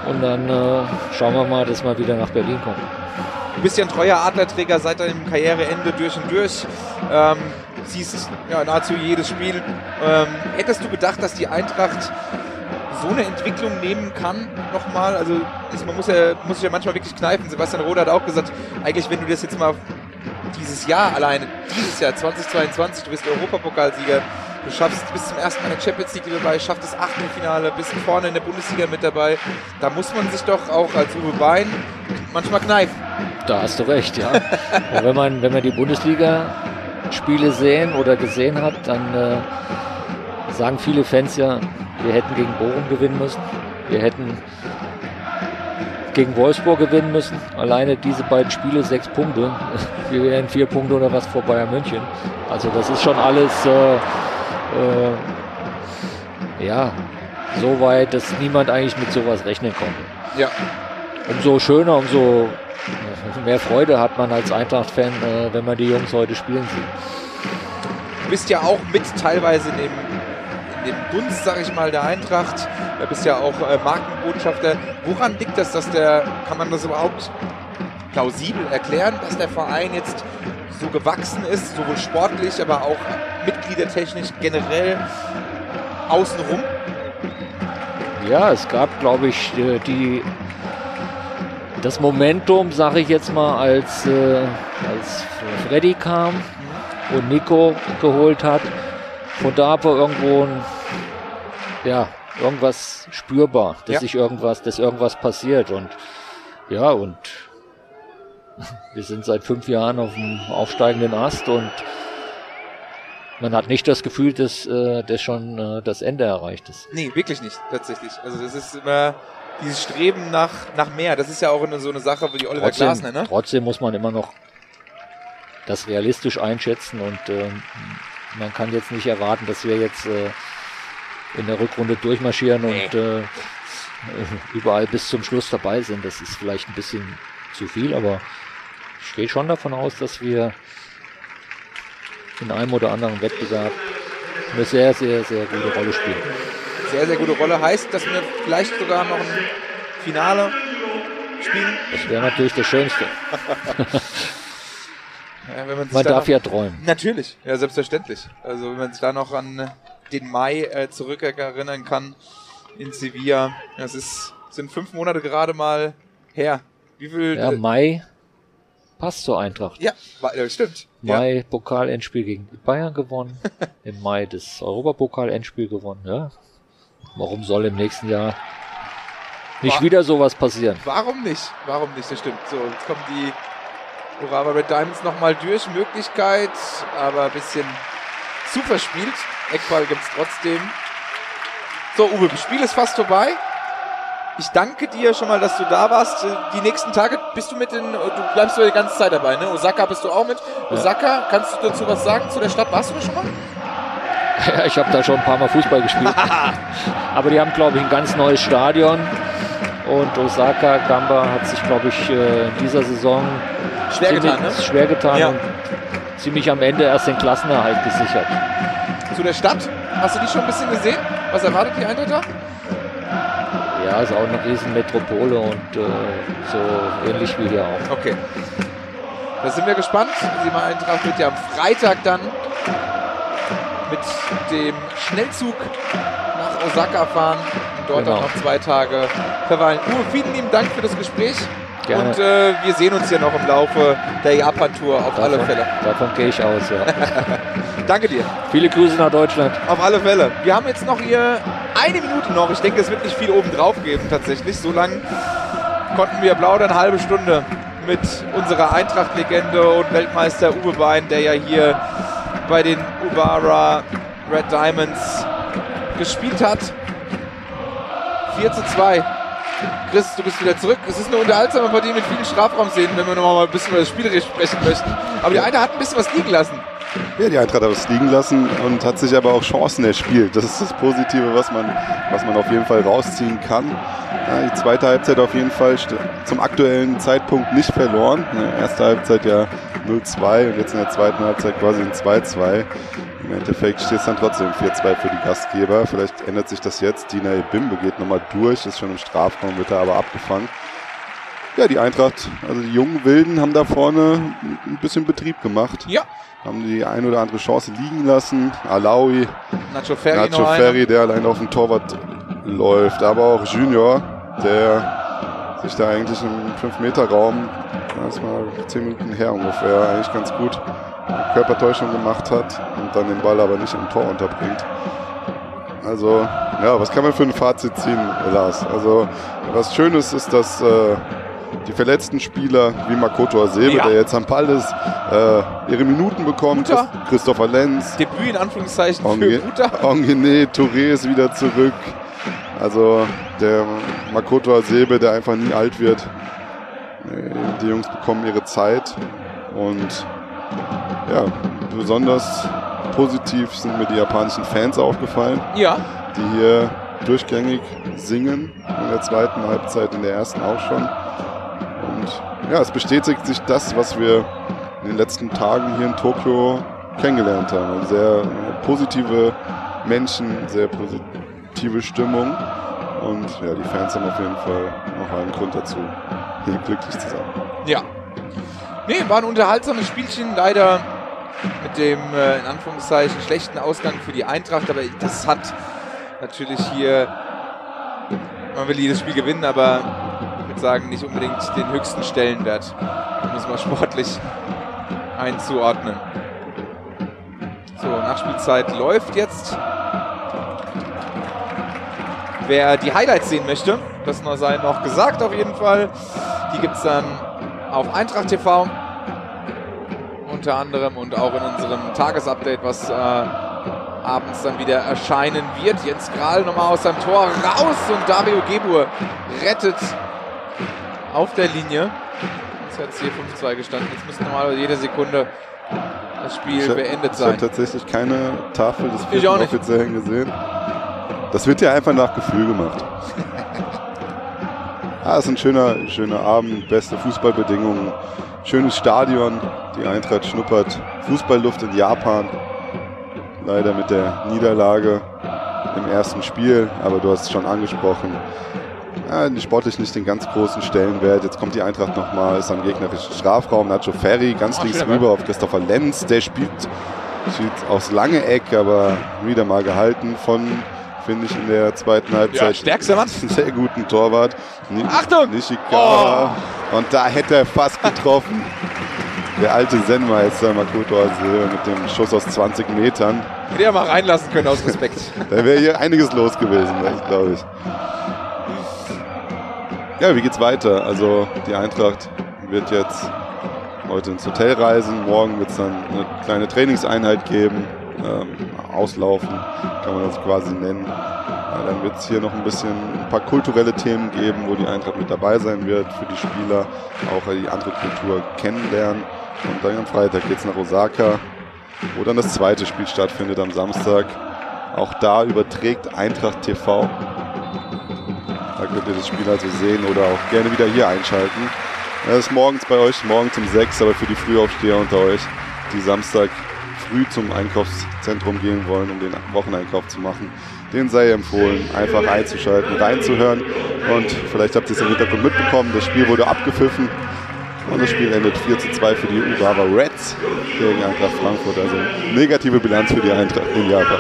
Speaker 7: Und dann äh, schauen wir mal, dass wir wieder nach Berlin kommen.
Speaker 4: Du bist ja ein treuer Adlerträger seit deinem Karriereende durch und durch. Ähm, siehst ja, nahezu jedes Spiel. Ähm, hättest du gedacht, dass die Eintracht so eine Entwicklung nehmen kann nochmal? Also ist, man muss ja, muss sich ja manchmal wirklich kneifen. Sebastian Roder hat auch gesagt, eigentlich wenn du das jetzt mal dieses Jahr alleine, dieses Jahr 2022, du bist Europapokalsieger, du schaffst bis zum ersten Mal eine Champions League dabei, schaffst das Achtelfinale, bist vorne in der Bundesliga mit dabei. Da muss man sich doch auch als Uwe Bein manchmal kneifen.
Speaker 7: Da hast du recht, ja. Wenn man, wenn man die Bundesliga-Spiele sehen oder gesehen hat, dann äh, sagen viele Fans ja, wir hätten gegen Bochum gewinnen müssen. Wir hätten gegen Wolfsburg gewinnen müssen. Alleine diese beiden Spiele sechs Punkte. Wir wären vier Punkte oder was vor Bayern München. Also das ist schon alles äh, äh, ja so weit, dass niemand eigentlich mit sowas rechnen konnte.
Speaker 4: Ja.
Speaker 7: Umso schöner, umso mehr Freude hat man als Eintracht-Fan, äh, wenn man die Jungs heute spielen sieht.
Speaker 4: Du bist ja auch mit teilweise in dem, in dem Dunst, sag ich mal, der Eintracht. Du bist ja auch äh, Markenbotschafter. Woran liegt das, dass der, kann man das überhaupt plausibel erklären, dass der Verein jetzt so gewachsen ist, sowohl sportlich, aber auch mitgliedertechnisch generell außenrum?
Speaker 7: Ja, es gab, glaube ich, äh, die das Momentum, sage ich jetzt mal, als, äh, als Freddy kam und Nico geholt hat. Von da war irgendwo ein, ja, irgendwas spürbar, dass
Speaker 4: Ja.
Speaker 7: sich irgendwas, dass irgendwas passiert und ja, und wir sind seit fünf Jahren auf dem aufsteigenden Ast und man hat nicht das Gefühl, dass, äh, dass schon äh, das Ende erreicht ist.
Speaker 4: Nee, wirklich nicht, tatsächlich. Also das ist immer dieses Streben nach, nach mehr. Das ist ja auch so eine Sache wie Oliver
Speaker 7: Trotzdem,
Speaker 4: Glasner, ne?
Speaker 7: trotzdem muss man immer noch das realistisch einschätzen und ähm, man kann jetzt nicht erwarten, dass wir jetzt äh, in der Rückrunde durchmarschieren und äh, überall bis zum Schluss dabei sind. Das ist vielleicht ein bisschen zu viel, aber ich gehe schon davon aus, dass wir in einem oder anderen Wettbewerb eine sehr, sehr, sehr gute Rolle spielen.
Speaker 4: Sehr, sehr gute Rolle. Heißt, dass wir vielleicht sogar noch ein Finale spielen.
Speaker 7: Das wäre natürlich das Schönste.
Speaker 4: Ja, man
Speaker 7: Man
Speaker 4: da
Speaker 7: darf
Speaker 4: noch-
Speaker 7: ja träumen.
Speaker 4: Natürlich, ja, selbstverständlich. Also wenn man sich da noch an den Mai äh, zurückerinnern kann in Sevilla, das ist, sind fünf Monate gerade mal her. Wie viel?
Speaker 7: Ja,
Speaker 4: äh,
Speaker 7: Mai passt zur Eintracht.
Speaker 4: ja, äh, stimmt. Ja.
Speaker 7: Mai Pokal-Endspiel gegen Bayern gewonnen. Im Mai das Europapokal-Endspiel gewonnen. Ja. Warum soll im nächsten Jahr nicht
Speaker 4: Wa-
Speaker 7: wieder sowas passieren?
Speaker 4: Warum nicht? Warum nicht? Das stimmt. So, jetzt kommen die Urawa Red Diamonds nochmal durch. Möglichkeit, aber ein bisschen zu verspielt. Eckball gibt es trotzdem. So, Uwe, das Spiel ist fast vorbei. Ich danke dir schon mal, dass du da warst. Äh, Die nächsten Tage bist du mit in, du bleibst du die ganze Zeit dabei, ne? Osaka bist du auch mit. Osaka, kannst du dazu was sagen zu der Stadt? Warst du da schon mal?
Speaker 7: Ja, ich habe da schon ein paar Mal Fußball gespielt. Aber die haben, glaube ich, ein ganz neues Stadion. Und Osaka Gamba hat sich, glaube ich, äh, in dieser Saison
Speaker 4: Schwer getan, ne?
Speaker 7: ziemlich schwer getan
Speaker 4: Ja.
Speaker 7: und ziemlich am Ende erst den Klassenerhalt gesichert.
Speaker 4: Zu der Stadt? Hast du die schon ein bisschen gesehen? Was erwartet die Eintracht?
Speaker 7: Ja, ist auch eine Riesenmetropole und äh, so ähnlich wie hier auch.
Speaker 4: Okay. Da sind wir gespannt. Die Eintracht wird ja am Freitag dann mit dem Schnellzug nach Osaka fahren und dort
Speaker 7: Genau.
Speaker 4: dann noch zwei Tage verweilen. Uwe, vielen lieben Dank für das Gespräch.
Speaker 7: Gerne.
Speaker 4: Und äh, wir sehen uns ja noch im Laufe der Japan-Tour auf alle
Speaker 7: Davon-
Speaker 4: Fälle.
Speaker 7: Davon gehe ich aus, ja.
Speaker 4: Danke dir.
Speaker 7: Viele Grüße nach Deutschland.
Speaker 4: Auf alle Fälle. Wir haben jetzt noch hier eine Minute noch. Ich denke, es wird nicht viel oben drauf geben tatsächlich. So lang konnten wir plaudern, eine halbe Stunde mit unserer Eintracht-Legende und Weltmeister Uwe Bein, der ja hier bei den Ubara Red Diamonds gespielt hat. 4 zu 2. Chris, du bist wieder zurück. Es ist eine unterhaltsame Partie mit vielen Strafraumszenen, wenn wir noch mal ein bisschen über das Spielrecht sprechen möchten. Aber die eine hat ein bisschen was liegen lassen.
Speaker 5: Ja, die Eintracht hat es liegen lassen und hat sich aber auch Chancen erspielt. Das ist das Positive, was man, was man auf jeden Fall rausziehen kann. Ja, die zweite Halbzeit auf jeden Fall zum aktuellen Zeitpunkt nicht verloren. Ja, erste Halbzeit ja 0-2 und jetzt in der zweiten Halbzeit quasi ein 2-2. Im Endeffekt steht es dann trotzdem 4-2 für die Gastgeber. Vielleicht ändert sich das jetzt. Dina Bimbe geht nochmal durch, ist schon im Strafraum, wird da aber abgefangen. Ja, die Eintracht, also die jungen Wilden haben da vorne ein bisschen Betrieb gemacht
Speaker 4: Ja,
Speaker 5: haben die ein oder andere Chance liegen lassen. Alawi,
Speaker 4: Nacho Ferri
Speaker 5: Nacho. Ferri, der allein auf dem Torwart läuft, aber auch Junior, der sich da eigentlich im 5-Meter-Raum, das war 10 Minuten her ungefähr, eigentlich ganz gut Körpertäuschung gemacht hat und dann den Ball aber nicht im Tor unterbringt. Also, ja, was kann man für ein Fazit ziehen, Lars? Also, was Schönes ist, dass äh, die verletzten Spieler wie Makoto Asebe,
Speaker 4: Ja.
Speaker 5: der jetzt am Ball ist, äh, ihre Minuten bekommt.
Speaker 4: Buta.
Speaker 5: Christopher Lenz,
Speaker 4: Debüt in Anführungszeichen für
Speaker 5: Onge-
Speaker 4: Buta.
Speaker 5: Ongene Touré ist wieder zurück. Also der Makoto Asebe, der einfach nie alt wird. Äh, Die Jungs bekommen ihre Zeit. Und ja, besonders positiv sind mir die japanischen Fans aufgefallen,
Speaker 4: Ja,
Speaker 5: die hier durchgängig singen. In der zweiten Halbzeit, in der ersten auch schon. Und ja, es bestätigt sich das, was wir in den letzten Tagen hier in Tokio kennengelernt haben. Eine sehr positive Menschen, sehr positive Stimmung. Und ja, die Fans haben auf jeden Fall noch einen Grund dazu, glücklich zu sein.
Speaker 4: ja. Nee, war ein unterhaltsames Spielchen, leider mit dem äh, in Anführungszeichen schlechten Ausgang für die Eintracht, aber das hat natürlich hier, man will jedes Spiel gewinnen, aber ich würde sagen, nicht unbedingt den höchsten Stellenwert, um es mal sportlich einzuordnen. So, Nachspielzeit läuft jetzt. Wer die Highlights sehen möchte, das sei noch gesagt auf jeden Fall, die gibt es dann auf Eintracht TV unter anderem und auch in unserem Tagesupdate, was äh, abends dann wieder erscheinen wird. Jens Grahl nochmal aus seinem Tor raus und Dario Gebur rettet auf der Linie. Jetzt hat es hier 5-2 gestanden. Jetzt müsste normalerweise jede Sekunde das Spiel
Speaker 5: hab-
Speaker 4: beendet
Speaker 5: Ich habe
Speaker 4: sein.
Speaker 5: tatsächlich keine Tafel des vierten
Speaker 4: nicht.
Speaker 5: Offiziellen gesehen. Das wird ja einfach nach Gefühl gemacht. es ist ein schöner, schöner Abend, beste Fußballbedingungen, schönes Stadion. Die Eintracht schnuppert Fußballluft in Japan. Leider mit der Niederlage im ersten Spiel, aber du hast es schon angesprochen. Ja, sportlich nicht den ganz großen Stellenwert. Jetzt kommt die Eintracht nochmal, ist am gegnerischen Strafraum. Nacho Ferri ganz
Speaker 4: Oh,
Speaker 5: links rüber auf Christopher Lenz. Der spielt, spielt aufs lange Eck, aber wieder mal gehalten von, finde ich, in der zweiten Halbzeit.
Speaker 4: stärkster Mann.
Speaker 5: Sehr guten Torwart. Ni
Speaker 4: Achtung!
Speaker 5: Nishikawa. Und da hätte er fast getroffen. Der alte Zen-Meister Makoto Asebe mit dem Schuss aus 20 Metern.
Speaker 4: Hätte ja mal reinlassen können aus Respekt.
Speaker 5: Da wäre hier einiges los gewesen, glaube ich. Ja, wie geht's weiter? Also die Eintracht wird jetzt heute ins Hotel reisen. Morgen wird es dann eine kleine Trainingseinheit geben. Ähm, auslaufen kann man das quasi nennen. Ja, dann wird es hier noch ein bisschen ein paar kulturelle Themen geben, wo die Eintracht mit dabei sein wird für die Spieler, auch die andere Kultur kennenlernen. Und dann am Freitag geht es nach Osaka, wo dann das zweite Spiel stattfindet am Samstag. Auch da überträgt Eintracht TV. Da könnt ihr das Spiel also sehen oder auch gerne wieder hier einschalten. Das ist morgens bei euch, morgens um 6, aber für die Frühaufsteher unter euch, die Samstag früh zum Einkaufszentrum gehen wollen, um den Wocheneinkauf zu machen, denen sei empfohlen, einfach einzuschalten, reinzuhören. Und vielleicht habt ihr es im Hintergrund mitbekommen, das Spiel wurde abgepfiffen. Und das Spiel endet 4 zu 2 für die Urawa Reds gegen Eintracht Frankfurt. Also negative Bilanz für die Eintracht in Japan.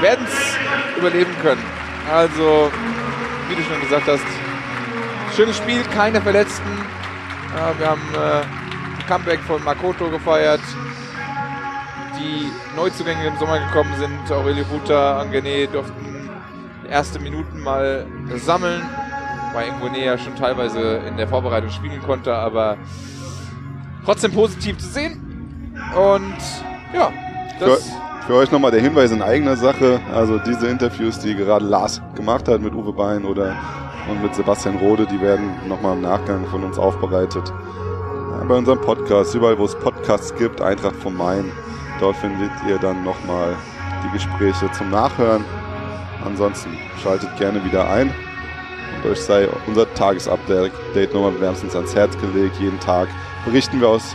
Speaker 4: Werden es überleben können. Also, wie du schon gesagt hast, schönes Spiel, keine Verletzten. Wir haben äh, Comeback von Makoto gefeiert. Die Neuzugänge im Sommer gekommen sind, Aurelio Buta, Angene, durften erste Minuten mal sammeln, weil Ngone ja schon teilweise in der Vorbereitung spielen konnte, aber trotzdem positiv zu sehen. Und ja, das.
Speaker 5: Für, für euch nochmal der Hinweis in eigener Sache. Also diese Interviews, die gerade Lars gemacht hat mit Uwe Bein oder und mit Sebastian Rode, die werden nochmal im Nachgang von uns aufbereitet. Ja, bei unserem Podcast, überall wo es Podcasts gibt, Eintracht vom Main. Dort findet ihr dann nochmal die Gespräche zum Nachhören. Ansonsten schaltet gerne wieder ein. Und euch sei unser Tagesupdate nochmal wärmstens ans Herz gelegt. Jeden Tag berichten wir aus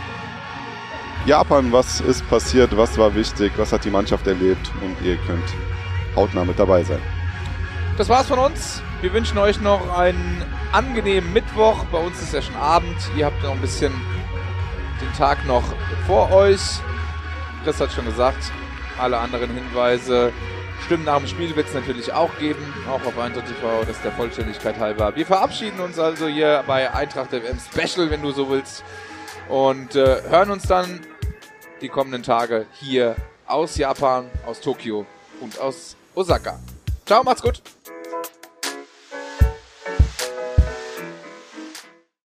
Speaker 5: Japan, was ist passiert, was war wichtig, was hat die Mannschaft erlebt und ihr könnt hautnah mit dabei sein.
Speaker 4: Das war's von uns. Wir wünschen euch noch einen angenehmen Mittwoch. Bei uns ist ja schon Abend. Ihr habt noch ein bisschen den Tag noch vor euch. Chris hat schon gesagt, alle anderen Hinweise Stimmen nach dem Spiel wird es natürlich auch geben, auch auf Eintracht TV, das ist der Vollständigkeit halber. Wir verabschieden uns also hier bei Eintracht FM Special, wenn du so willst. Und äh, hören uns dann die kommenden Tage hier aus Japan, aus Tokio und aus Osaka. Ciao, macht's gut.